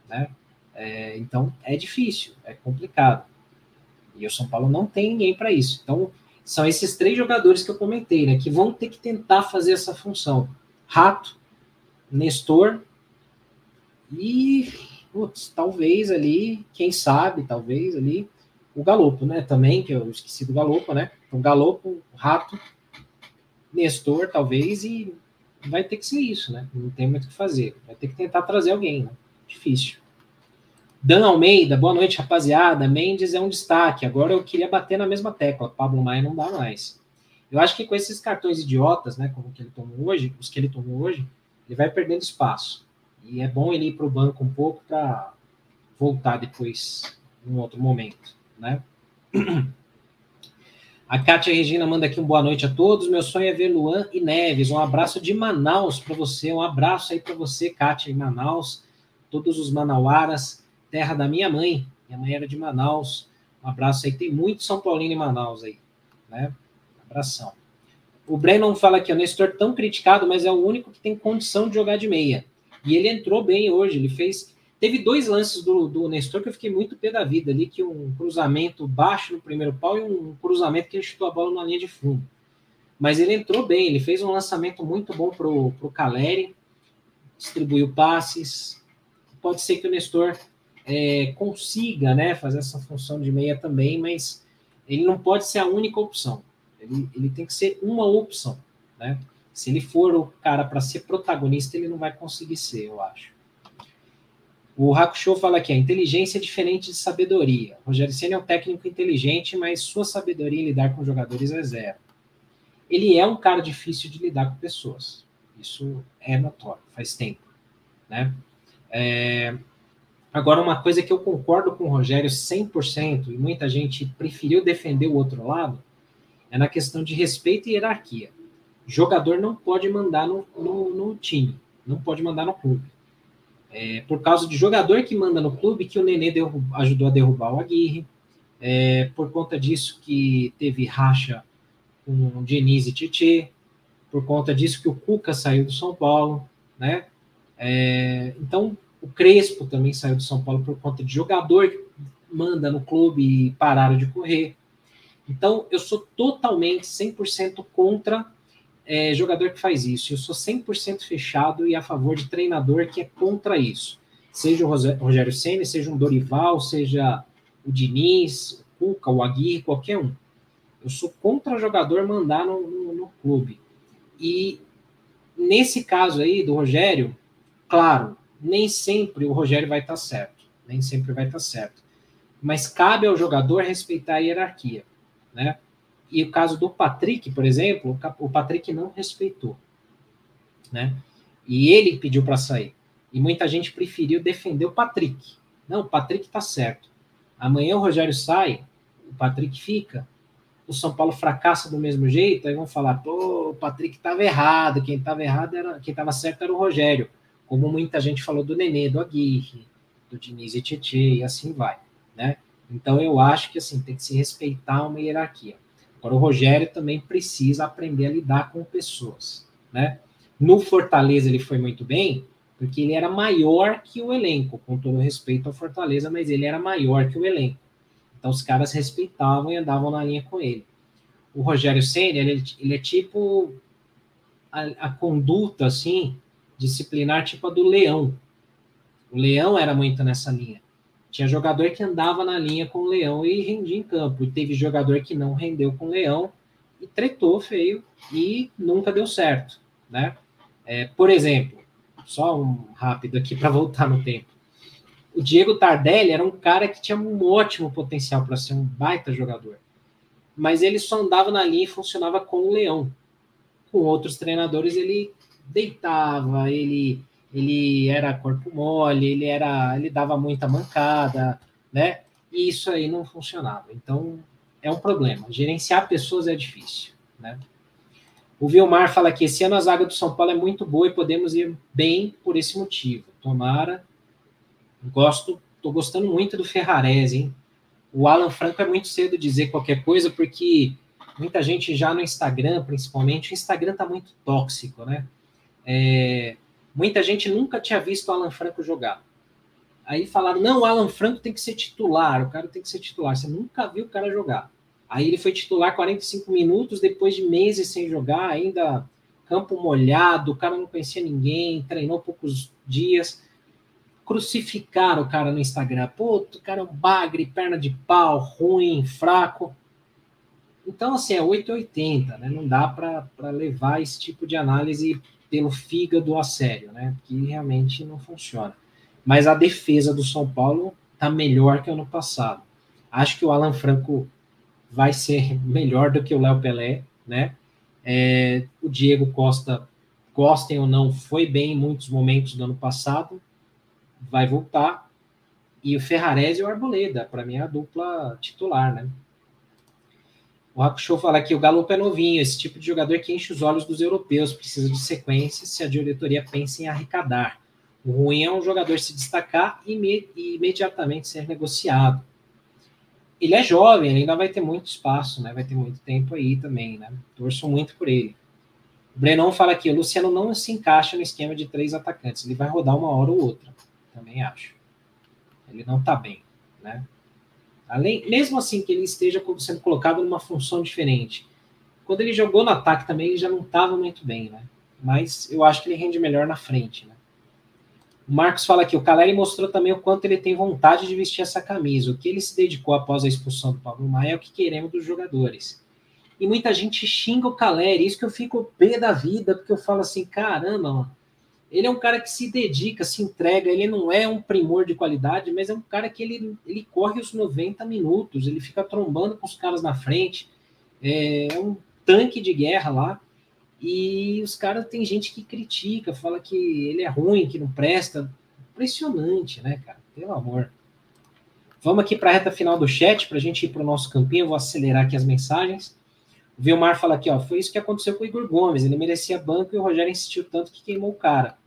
né? É, então, é difícil, é complicado. E o São Paulo não tem ninguém para isso. Então, são esses três jogadores que eu comentei, né? Que vão ter que tentar fazer essa função. Rato, Nestor e putz, talvez ali, quem sabe, talvez ali, o Galopo, né? Também, que eu esqueci do Galopo, né? Então, Galopo, Rato, Nestor, talvez, e vai ter que ser isso, né? Não tem muito o que fazer. Vai ter que tentar trazer alguém, né? Difícil. Dan Almeida, boa noite, rapaziada. Mendes é um destaque. Agora eu queria bater na mesma tecla. Pablo Maia não dá mais. Eu acho que com esses cartões idiotas, né, como que ele tomou hoje, os que ele tomou hoje, ele vai perdendo espaço. E é bom ele ir para o banco um pouco para voltar depois, em outro momento, né? A Kátia Regina manda aqui um boa noite a todos. Meu sonho é ver Luan e Neves. Um abraço de Manaus para você. Um abraço aí para você, Kátia, em Manaus. Todos os manauaras, terra da minha mãe. Minha mãe era de Manaus. Um abraço aí. Tem muito São Paulino em Manaus aí, né? Abração. O Brennan fala aqui, o Nestor tão criticado, mas é o único que tem condição de jogar de meia. E ele entrou bem hoje. Ele fez Teve dois lances do, do Nestor que eu fiquei muito pé da vida ali, que um cruzamento baixo no primeiro pau e um cruzamento que ele chutou a bola na linha de fundo. Mas ele entrou bem, ele fez um lançamento muito bom pro, pro Caleri, distribuiu passes. Pode ser que o Nestor é, consiga né, fazer essa função de meia também, mas ele não pode ser a única opção. Ele, ele tem que ser uma opção. Né? Se ele for o cara para ser protagonista, ele não vai conseguir ser, eu acho. O Hakusho fala aqui, a inteligência é diferente de sabedoria. O Rogério Senna é um técnico inteligente, mas sua sabedoria em lidar com jogadores é zero. Ele é um cara difícil de lidar com pessoas. Isso é notório, faz tempo. Né? É... Agora, uma coisa que eu concordo com o Rogério 100%, e muita gente preferiu defender o outro lado, é na questão de respeito e hierarquia. Jogador não pode mandar no, no, no time, não pode mandar no clube. É, por causa de jogador que manda no clube, que o Nenê ajudou a derrubar o Aguirre. É, por conta disso que teve racha com Diniz e Titi. Por conta disso que o Cuca saiu do São Paulo, né? É, então, o Crespo também saiu do São Paulo por conta de jogador que manda no clube e pararam de correr. Então, eu sou totalmente 100% contra é, jogador que faz isso. Eu sou 100% fechado e a favor de treinador que é contra isso. Seja o Rogério Senna, seja um Dorival, seja o Diniz, o Cuca, o Aguirre, qualquer um. Eu sou contra jogador mandar no, no, no clube. E nesse caso aí do Rogério, claro, nem sempre o Rogério vai estar certo. Nem sempre vai estar certo. Mas cabe ao jogador respeitar a hierarquia, né? E o caso do Patrick, por exemplo, o Patrick não respeitou, né? E ele pediu para sair. E muita gente preferiu defender o Patrick. Não, o Patrick tá certo. Amanhã o Rogério sai, o Patrick fica. O São Paulo fracassa do mesmo jeito, aí vão falar, pô, o Patrick estava errado, quem estava errado era, quem estava certo era o Rogério. Como muita gente falou do Nenê, do Aguirre, do Diniz e Tietê, e assim vai, né? Então eu acho que assim tem que se respeitar uma hierarquia. Agora, o Rogério também precisa aprender a lidar com pessoas, né? No Fortaleza ele foi muito bem, porque ele era maior que o elenco, com todo respeito ao Fortaleza, mas ele era maior que o elenco. Então os caras respeitavam e andavam na linha com ele. O Rogério Senna, ele, ele é tipo a, a, conduta, assim, disciplinar, tipo a do Leão. O Leão era muito nessa linha. Tinha jogador que andava na linha com o Leão e rendia em campo. E teve jogador que não rendeu com o Leão e tretou feio e nunca deu certo, né? É, por exemplo, só um rápido aqui para voltar no tempo. O Diego Tardelli era um cara que tinha um ótimo potencial para ser um baita jogador. Mas ele só andava na linha e funcionava com o Leão. Com outros treinadores ele deitava, ele ele era corpo mole, ele era, ele dava muita mancada, né? E isso aí não funcionava. Então é um problema. Gerenciar pessoas é difícil, né? O Vilmar fala que esse ano a zaga do São Paulo é muito boa e podemos ir bem por esse motivo. Tomara. Gosto, tô gostando muito do Ferrarese, hein? O Alan Franco é muito cedo dizer qualquer coisa porque muita gente já no Instagram, principalmente, o Instagram tá muito tóxico, né? É, Muita gente nunca tinha visto o Alan Franco jogar. Aí falaram: não, o Alan Franco tem que ser titular, o cara tem que ser titular. Você nunca viu o cara jogar. Aí ele foi titular 45 minutos, depois de meses sem jogar, ainda campo molhado, o cara não conhecia ninguém, treinou poucos dias. Crucificaram o cara no Instagram. Pô, o cara é um bagre, perna de pau, ruim, fraco. Então, assim, é 880, né? Não dá para levar esse tipo de análise pelo fígado a sério, né? Que realmente não funciona. Mas a defesa do São Paulo tá melhor que ano passado. Acho que o Alan Franco vai ser melhor do que o Léo Pelé, né? É, o Diego Costa, gostem ou não, foi bem em muitos momentos do ano passado, vai voltar. E o Ferrarese e o Arboleda, para mim é a dupla titular, né? O Hakusho fala que o Galo é novinho, esse tipo de jogador que enche os olhos dos europeus, precisa de sequência se a diretoria pensa em arrecadar. O ruim é um jogador se destacar e imediatamente ser negociado. Ele é jovem, ele ainda vai ter muito espaço, né? Vai ter muito tempo aí também, né? Torço muito por ele. O Brenão fala aqui, o Luciano não se encaixa no esquema de três atacantes, ele vai rodar uma hora ou outra. Também acho. Ele não tá bem, né? Além, mesmo assim que ele esteja sendo colocado numa função diferente. Quando ele jogou no ataque também, ele já não estava muito bem, né? Mas eu acho que ele rende melhor na frente, né? O Marcos fala aqui, o Caleri mostrou também o quanto ele tem vontade de vestir essa camisa. O que ele se dedicou após a expulsão do Pablo Maia é o que queremos dos jogadores. E muita gente xinga o Caleri, isso que eu fico pé da vida, porque eu falo assim, caramba, mano, ele é um cara que se dedica, se entrega, ele não é um primor de qualidade, mas é um cara que ele, ele corre os 90 minutos, ele fica trombando com os caras na frente, é, é um tanque de guerra lá, e os caras, tem gente que critica, fala que ele é ruim, que não presta, impressionante, né, cara, pelo amor. Vamos aqui para a reta final do chat, para a gente ir para o nosso campinho, eu vou acelerar aqui as mensagens. Vilmar fala aqui, ó, foi isso que aconteceu com o Igor Gomes, ele merecia banco e o Rogério insistiu tanto que queimou o cara.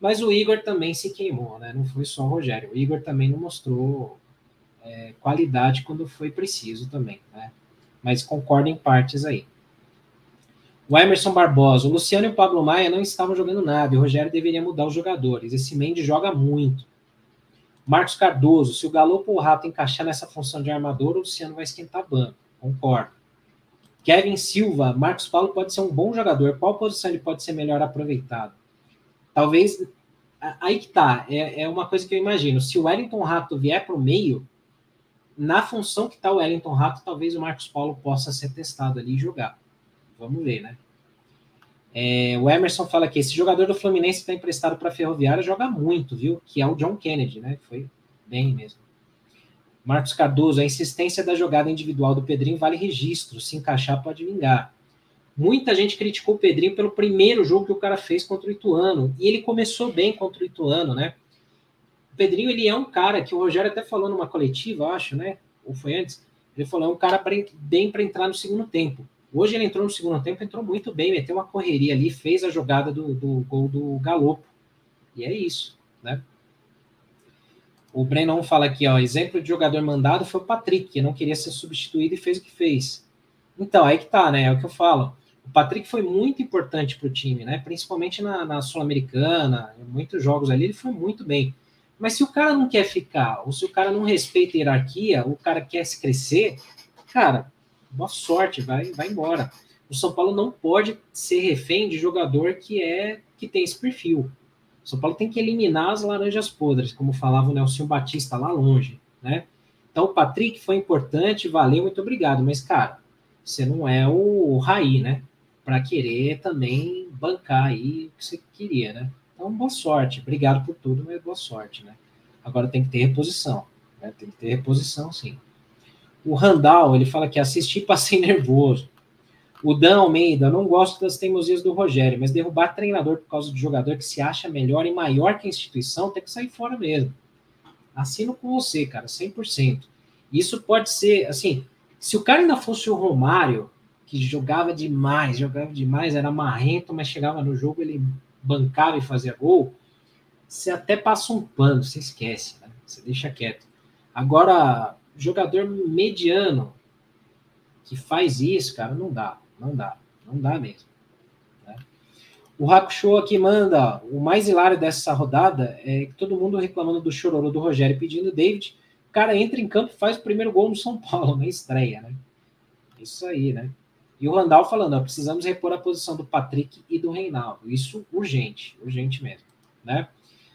Mas o Igor também se queimou, né? Não foi só o Rogério. O Igor também não mostrou é, qualidade quando foi preciso também, né? Mas concordo em partes aí. O Emerson Barbosa, o Luciano e o Pablo Maia não estavam jogando nada e o Rogério deveria mudar os jogadores. Esse Mendes joga muito. Marcos Cardoso, se o Galo ou o Rato encaixar nessa função de armador, o Luciano vai esquentar banco. Concordo. Kevin Silva, Marcos Paulo pode ser um bom jogador. Qual posição ele pode ser melhor aproveitado? Talvez. Aí que tá. É, é uma coisa que eu imagino. Se o Wellington Rato vier para o meio, na função que está o Wellington Rato, talvez o Marcos Paulo possa ser testado ali e jogar. Vamos ver, né? É, o Emerson fala que esse jogador do Fluminense está emprestado para a Ferroviária joga muito, viu? Que é o John Kennedy, né? Foi bem mesmo. Marcos Cardoso, a insistência da jogada individual do Pedrinho vale registro. Se encaixar, pode vingar. Muita gente criticou o Pedrinho pelo primeiro jogo que o cara fez contra o Ituano. E ele começou bem contra o Ituano, né? O Pedrinho, ele é um cara que o Rogério até falou numa coletiva, acho, né? Ou foi antes. Ele falou, é um cara bem para entrar no segundo tempo. Hoje ele entrou no segundo tempo, entrou muito bem, meteu uma correria ali, fez a jogada do, do gol do Galopo. E é isso, né? O Brennan fala aqui, ó, exemplo de jogador mandado foi o Patrick, que não queria ser substituído e fez o que fez. Então, aí que tá, né? É o que eu falo. O Patrick foi muito importante para o time, né? Principalmente na, na Sul-Americana, em muitos jogos ali, ele foi muito bem. Mas se o cara não quer ficar, ou se o cara não respeita a hierarquia, o cara quer se crescer, cara, boa sorte, vai, vai embora. O São Paulo não pode ser refém de jogador que é que tem esse perfil. São Paulo tem que eliminar as laranjas podres, como falava o Nelson Batista lá longe, né? Então, Patrick foi importante, valeu, muito obrigado. Mas, cara, você não é o Raí, né? Para querer também bancar aí o que você queria, né? Então, boa sorte. Obrigado por tudo, mas boa sorte, né? Agora tem que ter reposição. Né? Tem que ter reposição, sim. O Randall, ele fala que assistir passei nervoso. O Dan Almeida, não gosto das teimosias do Rogério, mas derrubar treinador por causa de jogador que se acha melhor e maior que a instituição tem que sair fora mesmo. Assino com você, cara, 100%. Isso pode ser, assim, se o cara ainda fosse o Romário, que jogava demais, jogava demais, era marrento, mas chegava no jogo, ele bancava e fazia gol, você até passa um pano, você esquece, né? você deixa quieto. Agora, jogador mediano que faz isso, cara, não dá. Não dá, não dá mesmo. Né? O Hakusho aqui manda, o mais hilário dessa rodada é que todo mundo reclamando do chororô do Rogério pedindo David, o cara entra em campo e faz o primeiro gol no São Paulo, na estreia, né? Isso aí, né? E o Randall falando, ó, precisamos repor a posição do Patrick e do Reinaldo. Isso urgente, urgente mesmo, né?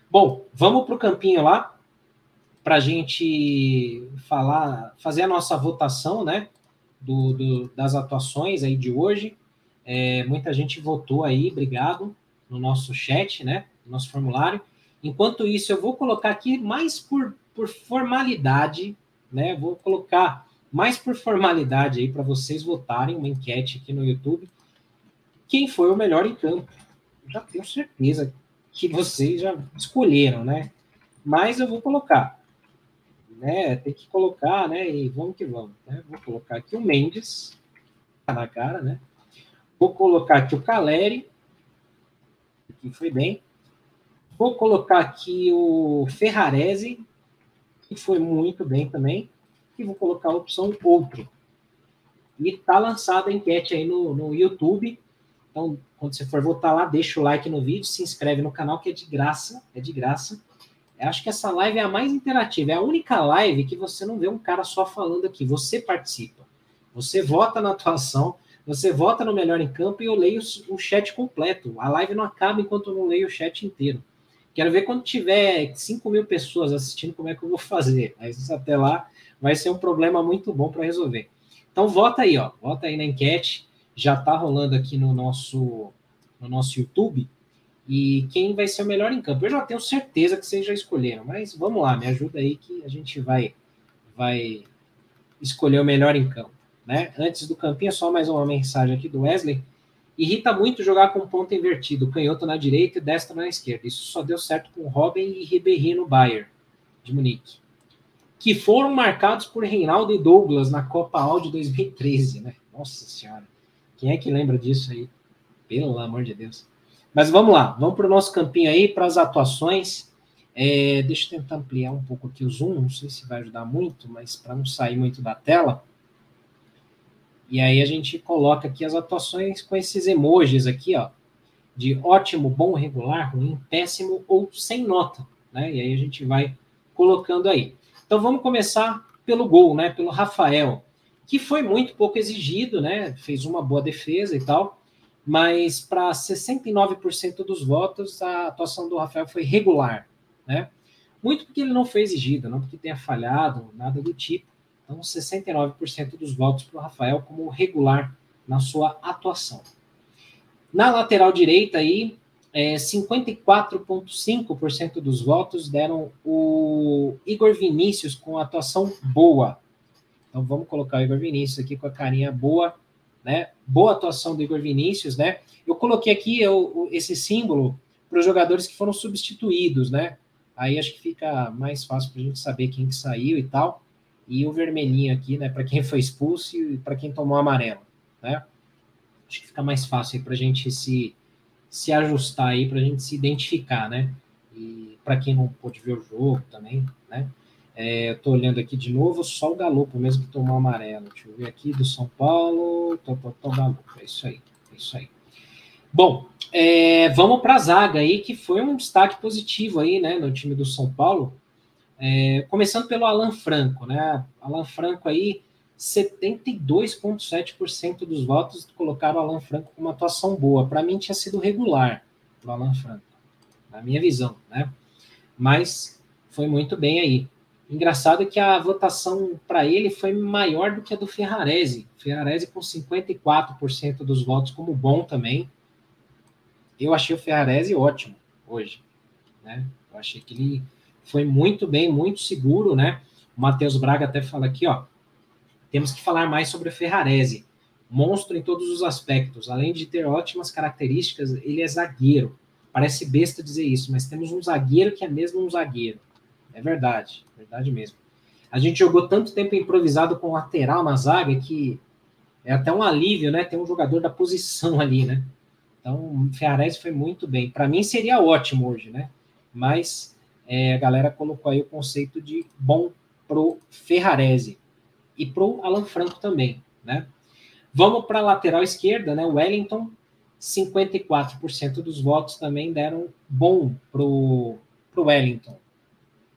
Bom, vamos para o campinho lá para a gente falar, fazer a nossa votação, né? Do, do, das atuações aí de hoje. É, muita gente votou aí, obrigado, no nosso chat, né? No nosso formulário. Enquanto isso, eu vou colocar aqui mais por por formalidade, né? Vou colocar mais por formalidade aí para vocês votarem uma enquete aqui no YouTube. Quem foi o melhor em campo? Já tenho certeza que vocês já escolheram, né? Mas eu vou colocar, né? Tem que colocar, né? E vamos que vamos. Né? Vou colocar aqui o Mendes, tá na cara, né? Vou colocar aqui o Caleri, que foi bem. Vou colocar aqui o Ferrarese, que foi muito bem também. E vou colocar a opção outro. E tá lançada a enquete aí no, no YouTube. Então, quando você for votar lá, deixa o like no vídeo, se inscreve no canal, que é de graça. É de graça. Eu acho que essa live é a mais interativa. É a única live que você não vê um cara só falando aqui. Você participa. Você vota na atuação, você vota no melhor em campo e eu leio o chat completo. A live não acaba enquanto eu não leio o chat inteiro. Quero ver quando tiver 5 mil pessoas assistindo, como é que eu vou fazer. Mas até lá vai ser um problema muito bom para resolver. Então vota aí, ó. Vota aí na enquete. Já está rolando aqui no nosso, no nosso YouTube. E quem vai ser o melhor em campo? Eu já tenho certeza que vocês já escolheram, mas vamos lá, me ajuda aí que a gente vai, vai escolher o melhor em campo. Né? Antes do campinho, só mais uma mensagem aqui do Wesley. Irrita muito jogar com ponto invertido, canhoto na direita e destro na esquerda. Isso só deu certo com Robin e Ribéry no Bayern, de Munique. Que foram marcados por Reinaldo e Douglas na Copa Audi 2013, né? Nossa Senhora. Quem é que lembra disso aí? Pelo amor de Deus. Mas vamos lá, vamos para o nosso campinho aí, para as atuações. É, deixa eu tentar ampliar um pouco aqui o zoom, não sei se vai ajudar muito, mas para não sair muito da tela. E aí a gente coloca aqui as atuações com esses emojis aqui, ó, de ótimo, bom, regular, ruim, péssimo ou sem nota, né? E aí a gente vai colocando aí. Então vamos começar pelo gol, né? Pelo Rafael, que foi muito pouco exigido, né? Fez uma boa defesa e tal, mas para 69% dos votos a atuação do Rafael foi regular, né? Muito porque ele não foi exigido, não porque tenha falhado, nada do tipo. Então, 69% dos votos para o Rafael como regular na sua atuação. Na lateral direita aí, é, 54,5% dos votos deram o Igor Vinícius com atuação boa. Então vamos colocar o Igor Vinícius aqui com a carinha boa, né? Boa atuação do Igor Vinícius, né? Eu coloquei aqui eu, esse símbolo para os jogadores que foram substituídos, né? Aí acho que fica mais fácil para a gente saber quem que saiu e tal e o vermelhinho aqui, né, para quem foi expulso e para quem tomou amarelo, né? Acho que fica mais fácil para a gente se, se ajustar aí, para a gente se identificar, né? E para quem não pôde ver o jogo também, né? É, eu tô olhando aqui de novo, só o Galopo mesmo que tomou amarelo. Deixa eu ver aqui do São Paulo. Tô, tô, tô Galopo, é isso aí, é isso aí. Bom, é, vamos para a zaga aí, que foi um destaque positivo aí, né, no time do São Paulo. É, começando pelo Alan Franco, né? Alan Franco aí, 72,7% dos votos colocaram o Alan Franco com uma atuação boa. Para mim tinha sido regular o Alan Franco, na minha visão, né? Mas foi muito bem aí. Engraçado que a votação para ele foi maior do que a do Ferrarese. Ferrarese com 54% dos votos como bom também. Eu achei o Ferrarese ótimo hoje, né? Eu achei que ele foi muito bem, muito seguro, né? O Matheus Braga até fala aqui, ó. Temos que falar mais sobre o Ferrarese. Monstro em todos os aspectos. Além de ter ótimas características, ele é zagueiro. Parece besta dizer isso, mas temos um zagueiro que é mesmo um zagueiro. É verdade, verdade mesmo. A gente jogou tanto tempo improvisado com lateral na zaga que é até um alívio, né? Ter um jogador da posição ali, né? Então, o Ferrarese foi muito bem. Para mim seria ótimo hoje, né? Mas é, a galera colocou aí o conceito de bom pro Ferrarese e pro Alan Franco também, né? Vamos para a lateral esquerda, né? Wellington, 54% dos votos também deram bom pro, pro Wellington.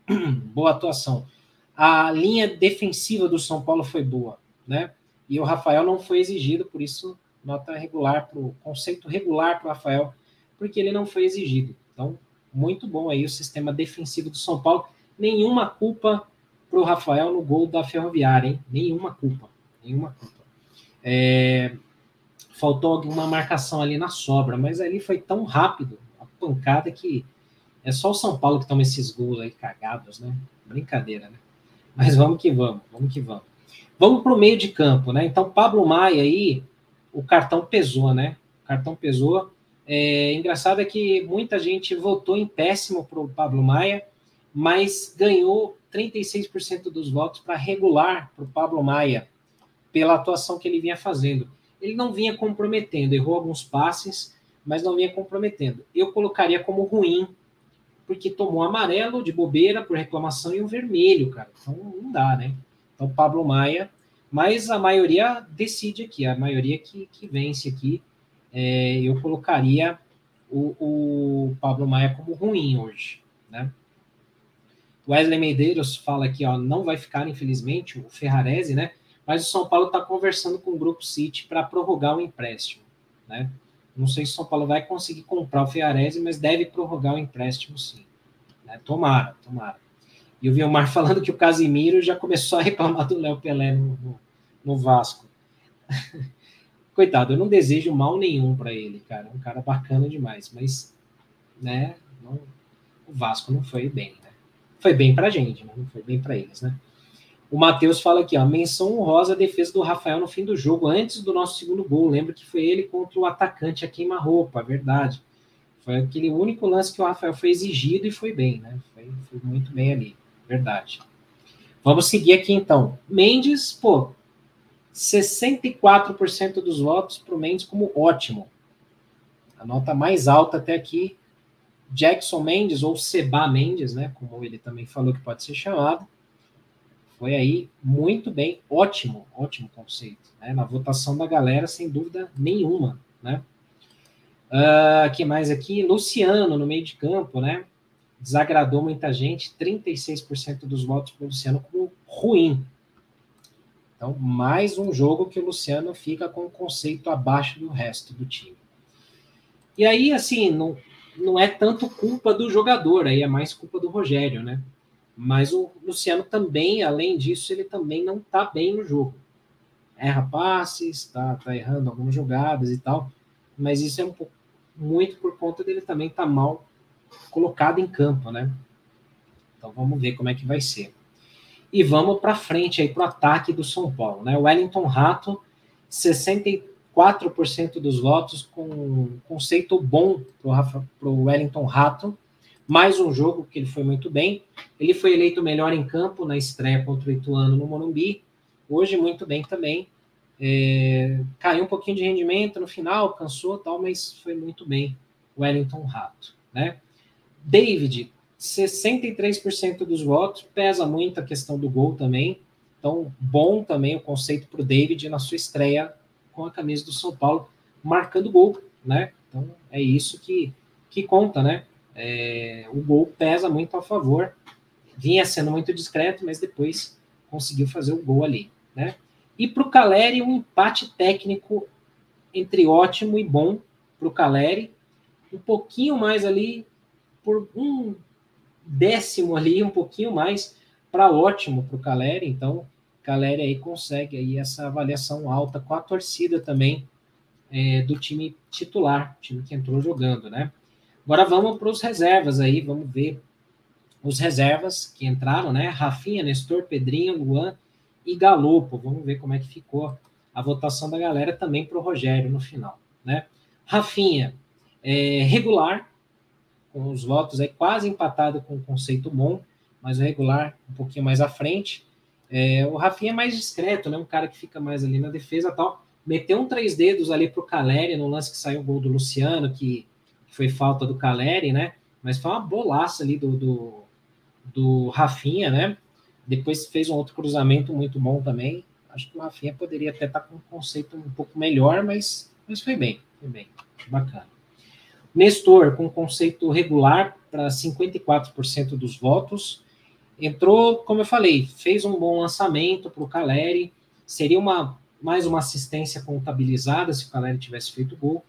boa atuação. A linha defensiva do São Paulo foi boa, né? E o Rafael não foi exigido, por isso nota regular para o conceito regular para o Rafael, porque ele não foi exigido. Então, muito bom aí o sistema defensivo do São Paulo. Nenhuma culpa para o Rafael no gol da Ferroviária, hein? Nenhuma culpa. Nenhuma culpa. É, faltou alguma marcação ali na sobra, mas ali foi tão rápido a pancada que É só o São Paulo que toma esses gols aí cagados, né? Brincadeira, né? Mas vamos que vamos, vamos que vamos. Vamos para o meio de campo, né? Então, Pablo Maia aí, o cartão pesou, né? O cartão pesou. É, engraçado é que muita gente votou em péssimo para o Pablo Maia, mas ganhou 36% dos votos para regular para o Pablo Maia, pela atuação que ele vinha fazendo. Ele não vinha comprometendo, errou alguns passes, mas não vinha comprometendo. Eu colocaria como ruim, porque tomou amarelo de bobeira por reclamação e um vermelho, cara. Então não dá, né? Então Pablo Maia, mas a maioria decide aqui, a maioria que, que vence aqui. É, eu colocaria o, o Pablo Maia como ruim hoje, né? Wesley Medeiros fala aqui, ó, não vai ficar, infelizmente, o Ferrarese, né? Mas o São Paulo está conversando com o Grupo City para prorrogar o empréstimo, né? Não sei se o São Paulo vai conseguir comprar o Ferrarese, mas deve prorrogar o empréstimo sim. Né? Tomara, tomara. E o Mar falando que o Casimiro já começou a reclamar do Léo Pelé no, no, no Vasco. Coitado, eu não desejo mal nenhum para ele, cara. É um cara bacana demais, mas, né, não, o Vasco não foi bem. Foi bem para a gente, né? não foi bem para eles, né? O Matheus fala aqui, ó, menção honrosa a defesa do Rafael no fim do jogo, antes do nosso segundo gol. Lembra que foi ele contra o atacante a queima-roupa, verdade. Foi aquele único lance que o Rafael foi exigido e foi bem, né? Foi, foi muito bem ali, verdade. Vamos seguir aqui então. Mendes, pô, 64% dos votos para o Mendes como ótimo. A nota mais alta até aqui Jackson Mendes, ou Seba Mendes, né, como ele também falou que pode ser chamado, foi aí muito bem, ótimo, ótimo conceito, né, na votação da galera, sem dúvida nenhuma, né. Uh, que mais aqui? Luciano, no meio de campo, né, desagradou muita gente, 36% dos votos para o Luciano como ruim. Então, mais um jogo que o Luciano fica com o conceito abaixo do resto do time. E aí, assim, não, não é tanto culpa do jogador, aí é mais culpa do Rogério, né? Mas o Luciano também, além disso, ele também não tá bem no jogo. Erra passes, tá, tá errando algumas jogadas e tal, mas isso é um pouco, muito por conta dele também tá mal colocado em campo, né? Então vamos ver como é que vai ser. E vamos para frente aí para o ataque do São Paulo, né? Wellington Rato, 63 4% dos votos com conceito bom para o Wellington Rato. Mais um jogo que ele foi muito bem. Ele foi eleito melhor em campo na estreia contra o Ituano no Morumbi. Hoje, muito bem também. É, caiu um pouquinho de rendimento no final, cansou tal, mas foi muito bem Wellington Rato. Né? David, 63% dos votos, pesa muito a questão do gol também. Então, bom também o conceito para o David na sua estreia com a camisa do São Paulo, marcando gol, né? Então é isso que, que conta, né? É, o gol pesa muito a favor, vinha sendo muito discreto, mas depois conseguiu fazer o gol ali, né? E para o Caleri, um empate técnico entre ótimo e bom para o Caleri, um pouquinho mais ali, por um décimo ali, um pouquinho mais para ótimo para o Caleri, então Caleri aí consegue aí essa avaliação alta com a torcida também é, do time titular, time que entrou jogando, né? Agora vamos para os reservas aí, vamos ver os reservas que entraram, né? Rafinha, Nestor, Pedrinho, Luan e Galopo. Vamos ver como é que ficou a votação da galera também para o Rogério no final, né? Rafinha, é, regular, com os votos aí quase empatado com o conceito bom, mas o regular um pouquinho mais à frente. É, o Rafinha é mais discreto, né? Um cara que fica mais ali na defesa tal. Meteu um três dedos ali pro Caleri no lance que saiu o gol do Luciano, que, foi falta do Caleri, né? Mas foi uma bolaça ali do, do, do Rafinha, né? Depois fez um outro cruzamento muito bom também. Acho que o Rafinha poderia até estar tá com um conceito um pouco melhor, mas, mas foi bem, foi bem, bacana. Nestor, com conceito regular para 54% dos votos. Entrou, como eu falei, fez um bom lançamento para o Caleri. Seria uma, mais uma assistência contabilizada se o Caleri tivesse feito gol.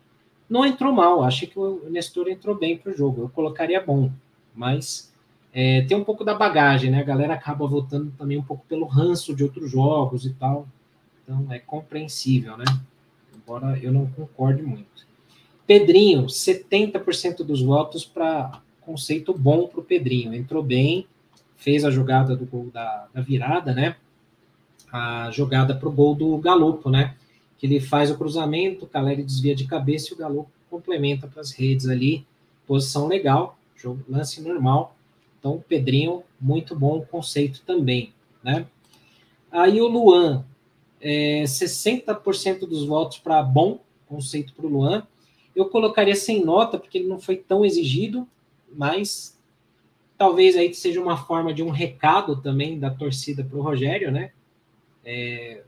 Não entrou mal, acho que o Nestor entrou bem para o jogo. Eu colocaria bom, mas é, tem um pouco da bagagem, né? A galera acaba votando também um pouco pelo ranço de outros jogos e tal. Então é compreensível, né? Embora eu não concorde muito. Pedrinho, 70% dos votos para conceito bom para o Pedrinho. Entrou bem, fez a jogada do gol da, da virada, né? A jogada para o gol do Galopo, né? Que ele faz o cruzamento, o Caleri desvia de cabeça e o Galopo complementa para as redes ali. Posição legal, jogo, lance normal. Então, Pedrinho, muito bom conceito também, né? Aí o Luan, é, 60% dos votos para bom, conceito para o Luan. Eu colocaria sem nota, porque ele não foi tão exigido, mas talvez aí seja uma forma de um recado também da torcida para o Rogério, né? É,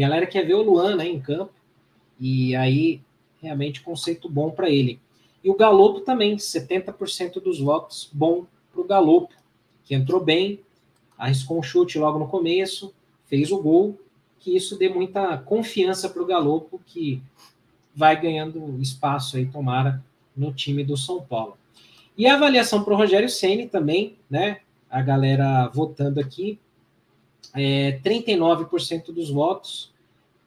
galera quer ver o Luan né, em campo, e aí realmente conceito bom para ele. E o Galopo também, 70% dos votos bom para o Galopo, que entrou bem, arriscou um chute logo no começo, fez o gol, que isso dê muita confiança para o Galopo, que vai ganhando espaço aí, tomara, no time do São Paulo. E a avaliação para o Rogério Ceni também, né? A galera votando aqui, é, 39% dos votos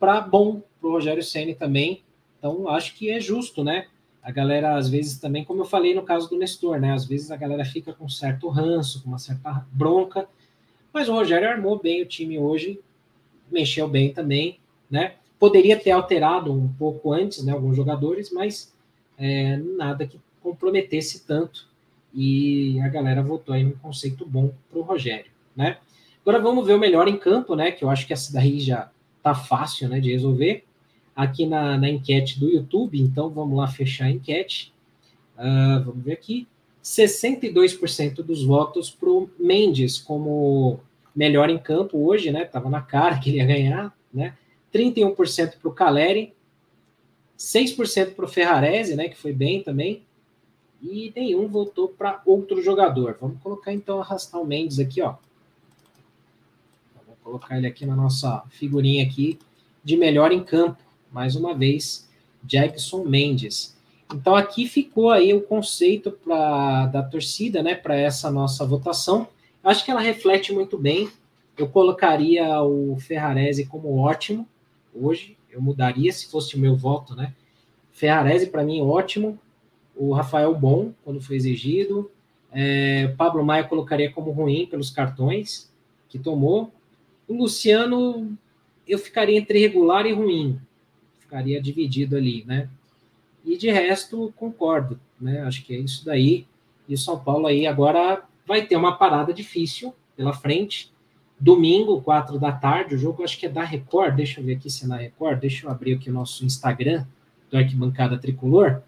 para bom para o Rogério Ceni também. Então, acho que é justo, né? A galera, às vezes, também, como eu falei no caso do Nestor, né? Às vezes a galera fica com certo ranço, com uma certa bronca, mas o Rogério armou bem o time hoje, mexeu bem também, né? Poderia ter alterado um pouco antes, né? Alguns jogadores, mas é, nada que comprometesse tanto. E a galera votou aí num conceito bom para o Rogério, né? Agora vamos ver o melhor em campo, né? Que eu acho que essa daí já tá fácil, né? De resolver. Aqui na, na enquete do YouTube, então vamos lá fechar a enquete. Uh, vamos ver aqui. 62% dos votos para o Mendes como melhor em campo hoje, né? Tava na cara que ele ia ganhar, né? 31% para o Caleri, 6% para o Ferrarese, né? Que foi bem também e nenhum voltou para outro jogador. Vamos colocar então arrastar o Mendes aqui, ó. Colocar ele aqui na nossa figurinha aqui de melhor em campo, mais uma vez, Jackson Mendes. Então aqui ficou aí o conceito pra, da torcida, né, para essa nossa votação. Acho que ela reflete muito bem. Eu colocaria o Ferrarese como ótimo. Hoje eu mudaria se fosse o meu voto, né? Ferrarese para mim ótimo o Rafael Bom, quando foi exigido. É, Pablo Maia colocaria como ruim pelos cartões que tomou. O Luciano, eu ficaria entre regular e ruim. Ficaria dividido ali, né? E de resto, concordo, né? Acho que é isso daí. E o São Paulo aí agora vai ter uma parada difícil pela frente. Domingo, quatro da tarde, o jogo acho que é da Record. Deixa eu ver aqui se é na Record. Deixa eu abrir aqui o nosso Instagram do Arquibancada Tricolor.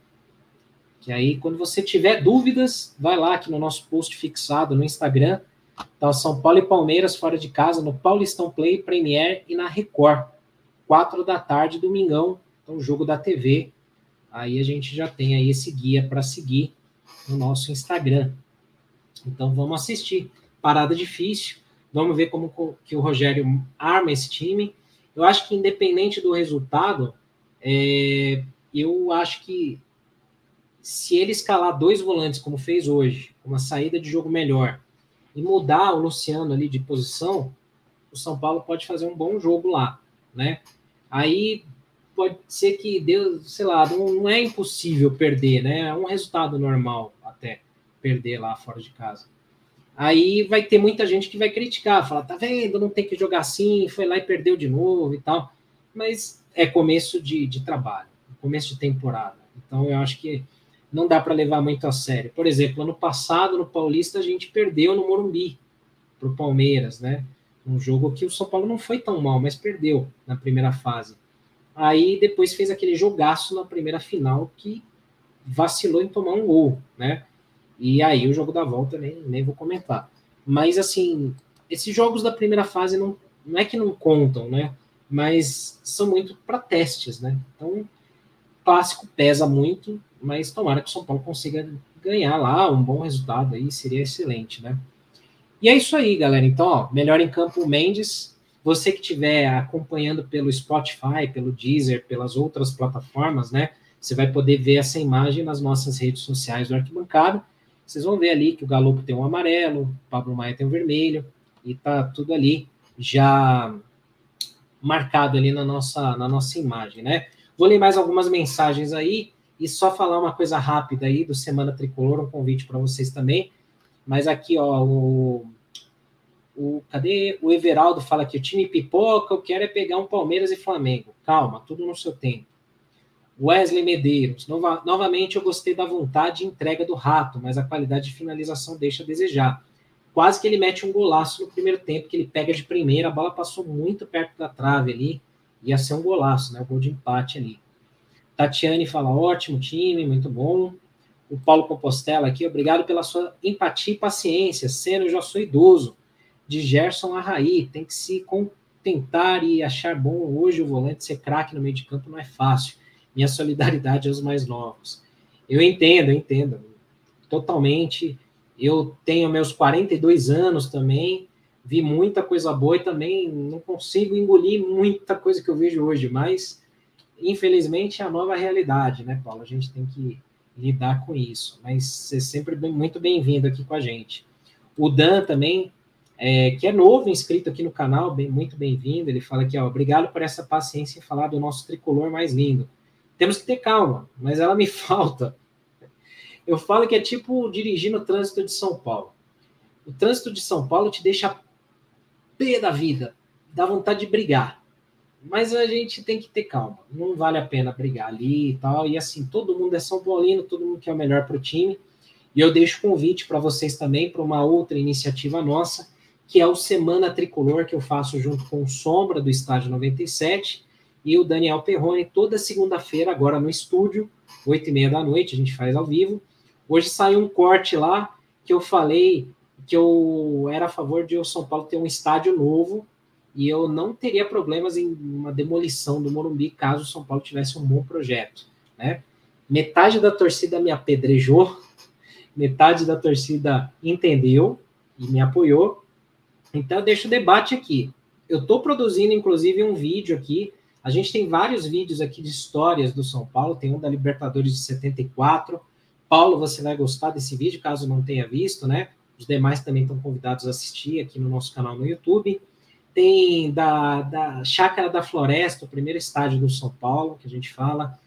Que aí, quando você tiver dúvidas, vai lá aqui no nosso post fixado no Instagram. Tá São Paulo e Palmeiras fora de casa, no Paulistão Play, Premier e na Record. Quatro da tarde, domingão. Então, jogo da TV. Aí a gente já tem aí esse guia para seguir no nosso Instagram. Então, vamos assistir. Parada difícil. Vamos ver como que o Rogério arma esse time. Eu acho que, independente do resultado, é, eu acho que se ele escalar dois volantes, como fez hoje, uma saída de jogo melhor, e mudar o Luciano ali de posição, o São Paulo pode fazer um bom jogo lá, né? Aí pode ser que Deus, sei lá, não, não é impossível perder, né? É um resultado normal até perder lá fora de casa. Aí vai ter muita gente que vai criticar, falar, tá vendo, não tem que jogar assim, foi lá e perdeu de novo e tal. Mas é começo de, de trabalho, começo de temporada. Então eu acho que não dá para levar muito a sério. Por exemplo, ano passado no Paulista a gente perdeu no Morumbi para o Palmeiras, né? Um jogo que o São Paulo não foi tão mal, mas perdeu na primeira fase. Aí depois fez aquele jogaço na primeira final que vacilou em tomar um gol, né? E aí o jogo da volta nem, nem vou comentar. Mas assim, esses jogos da primeira fase não, não é que não contam, né? Mas são muito para testes, né? Então, clássico pesa muito mas tomara que o São Paulo consiga ganhar lá um bom resultado aí, seria excelente, né? E é isso aí, galera. Então, ó, melhor em campo Mendes. Você que estiver acompanhando pelo Spotify, pelo Deezer, pelas outras plataformas, né? Você vai poder ver essa imagem nas nossas redes sociais do Arquibancada. Vocês vão ver ali que o Galopo tem um amarelo, o Pablo Maia tem um vermelho, e tá tudo ali já marcado ali na nossa, na nossa imagem, né? Vou ler mais algumas mensagens aí. E só falar uma coisa rápida aí do Semana Tricolor, um convite para vocês também. Mas aqui, ó, o, o cadê? O Everaldo fala aqui, o time pipoca, eu quero é pegar um Palmeiras e Flamengo. Calma, tudo no seu tempo. Wesley Medeiros, nova, novamente eu gostei da vontade e entrega do Rato, mas a qualidade de finalização deixa a desejar. Quase que ele mete um golaço no primeiro tempo, que ele pega de primeira, a bola passou muito perto da trave ali, ia ser um golaço, né? O gol de empate ali. Tatiane fala: ótimo time, muito bom. O Paulo Compostela aqui, obrigado pela sua empatia e paciência. Sendo, já sou idoso. De Gerson Arraí, tem que se contentar e achar bom hoje o volante ser craque no meio de campo não é fácil. Minha solidariedade aos mais novos. Eu entendo, eu entendo. Totalmente. Eu tenho meus 42 anos também, vi muita coisa boa e também não consigo engolir muita coisa que eu vejo hoje, mas infelizmente é a nova realidade, né, Paulo? A gente tem que lidar com isso. Mas você é sempre bem, muito bem-vindo aqui com a gente. O Dan também, é, que é novo inscrito aqui no canal, bem, muito bem-vindo. Ele fala aqui, ó, obrigado por essa paciência em falar do nosso tricolor mais lindo. Temos que ter calma, mas ela me falta. Eu falo que é tipo dirigir no trânsito de São Paulo. O trânsito de São Paulo te deixa pé da vida, dá vontade de brigar. Mas a gente tem que ter calma. Não vale a pena brigar ali e tal. E assim, todo mundo é São Paulino, todo mundo quer o melhor para o time. E eu deixo convite para vocês também para uma outra iniciativa nossa, que é o Semana Tricolor, que eu faço junto com o Sombra do Estádio 97 e o Daniel Perrone, toda segunda-feira, agora no estúdio, oito e meia da noite, a gente faz ao vivo. Hoje saiu um corte lá que eu falei que eu era a favor de o São Paulo ter um estádio novo e eu não teria problemas em uma demolição do Morumbi caso o São Paulo tivesse um bom projeto, né? Metade da torcida me apedrejou, metade da torcida entendeu e me apoiou. Então eu deixo o debate aqui. Eu estou produzindo, inclusive, um vídeo aqui. A gente tem vários vídeos aqui de histórias do São Paulo. Tem um da Libertadores de 74. Paulo, você vai gostar desse vídeo, caso não tenha visto, né? Os demais também estão convidados a assistir aqui no nosso canal no YouTube tem da, da Chácara da Floresta, o primeiro estádio do São Paulo, que a gente fala.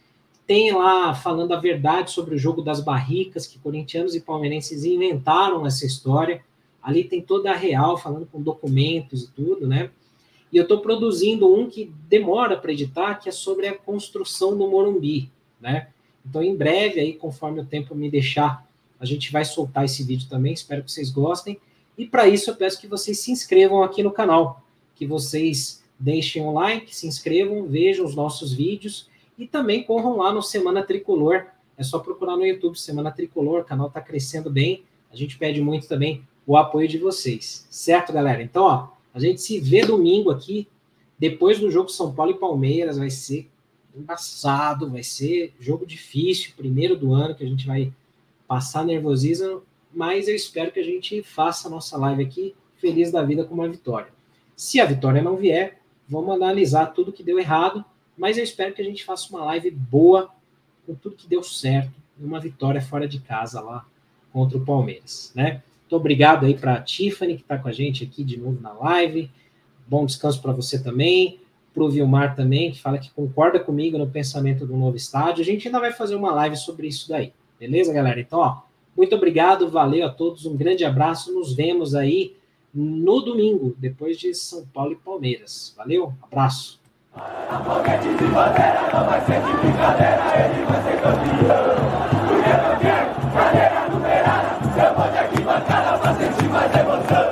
Tem lá falando a verdade sobre o jogo das barricas, que corintianos e palmeirenses inventaram essa história. Ali tem toda a real, falando com documentos e tudo, né? E eu estou produzindo um que demora para editar, que é sobre a construção do Morumbi, né? Então, em breve, aí, conforme o tempo me deixar, a gente vai soltar esse vídeo também. Espero que vocês gostem. E para isso, eu peço que vocês se inscrevam aqui no canal que vocês deixem um like, se inscrevam, vejam os nossos vídeos e também corram lá no Semana Tricolor. É só procurar no YouTube Semana Tricolor, o canal está crescendo bem. A gente pede muito também o apoio de vocês, certo, galera? Então, ó, a gente se vê domingo aqui, depois do jogo São Paulo e Palmeiras, vai ser embaçado, vai ser jogo difícil, primeiro do ano que a gente vai passar nervosismo, mas eu espero que a gente faça a nossa live aqui feliz da vida com uma vitória. Se a vitória não vier, vamos analisar tudo que deu errado, mas eu espero que a gente faça uma live boa com tudo que deu certo, uma vitória fora de casa lá contra o Palmeiras, né? Muito obrigado aí para a Tiffany que está com a gente aqui de novo na live. Bom descanso para você também, para o Vilmar também, que fala que concorda comigo no pensamento do novo estádio. A gente ainda vai fazer uma live sobre isso daí, beleza, galera? Então, ó, muito obrigado, valeu a todos, um grande abraço, nos vemos aí no domingo, depois de São Paulo e Palmeiras. Valeu, abraço. Emoção.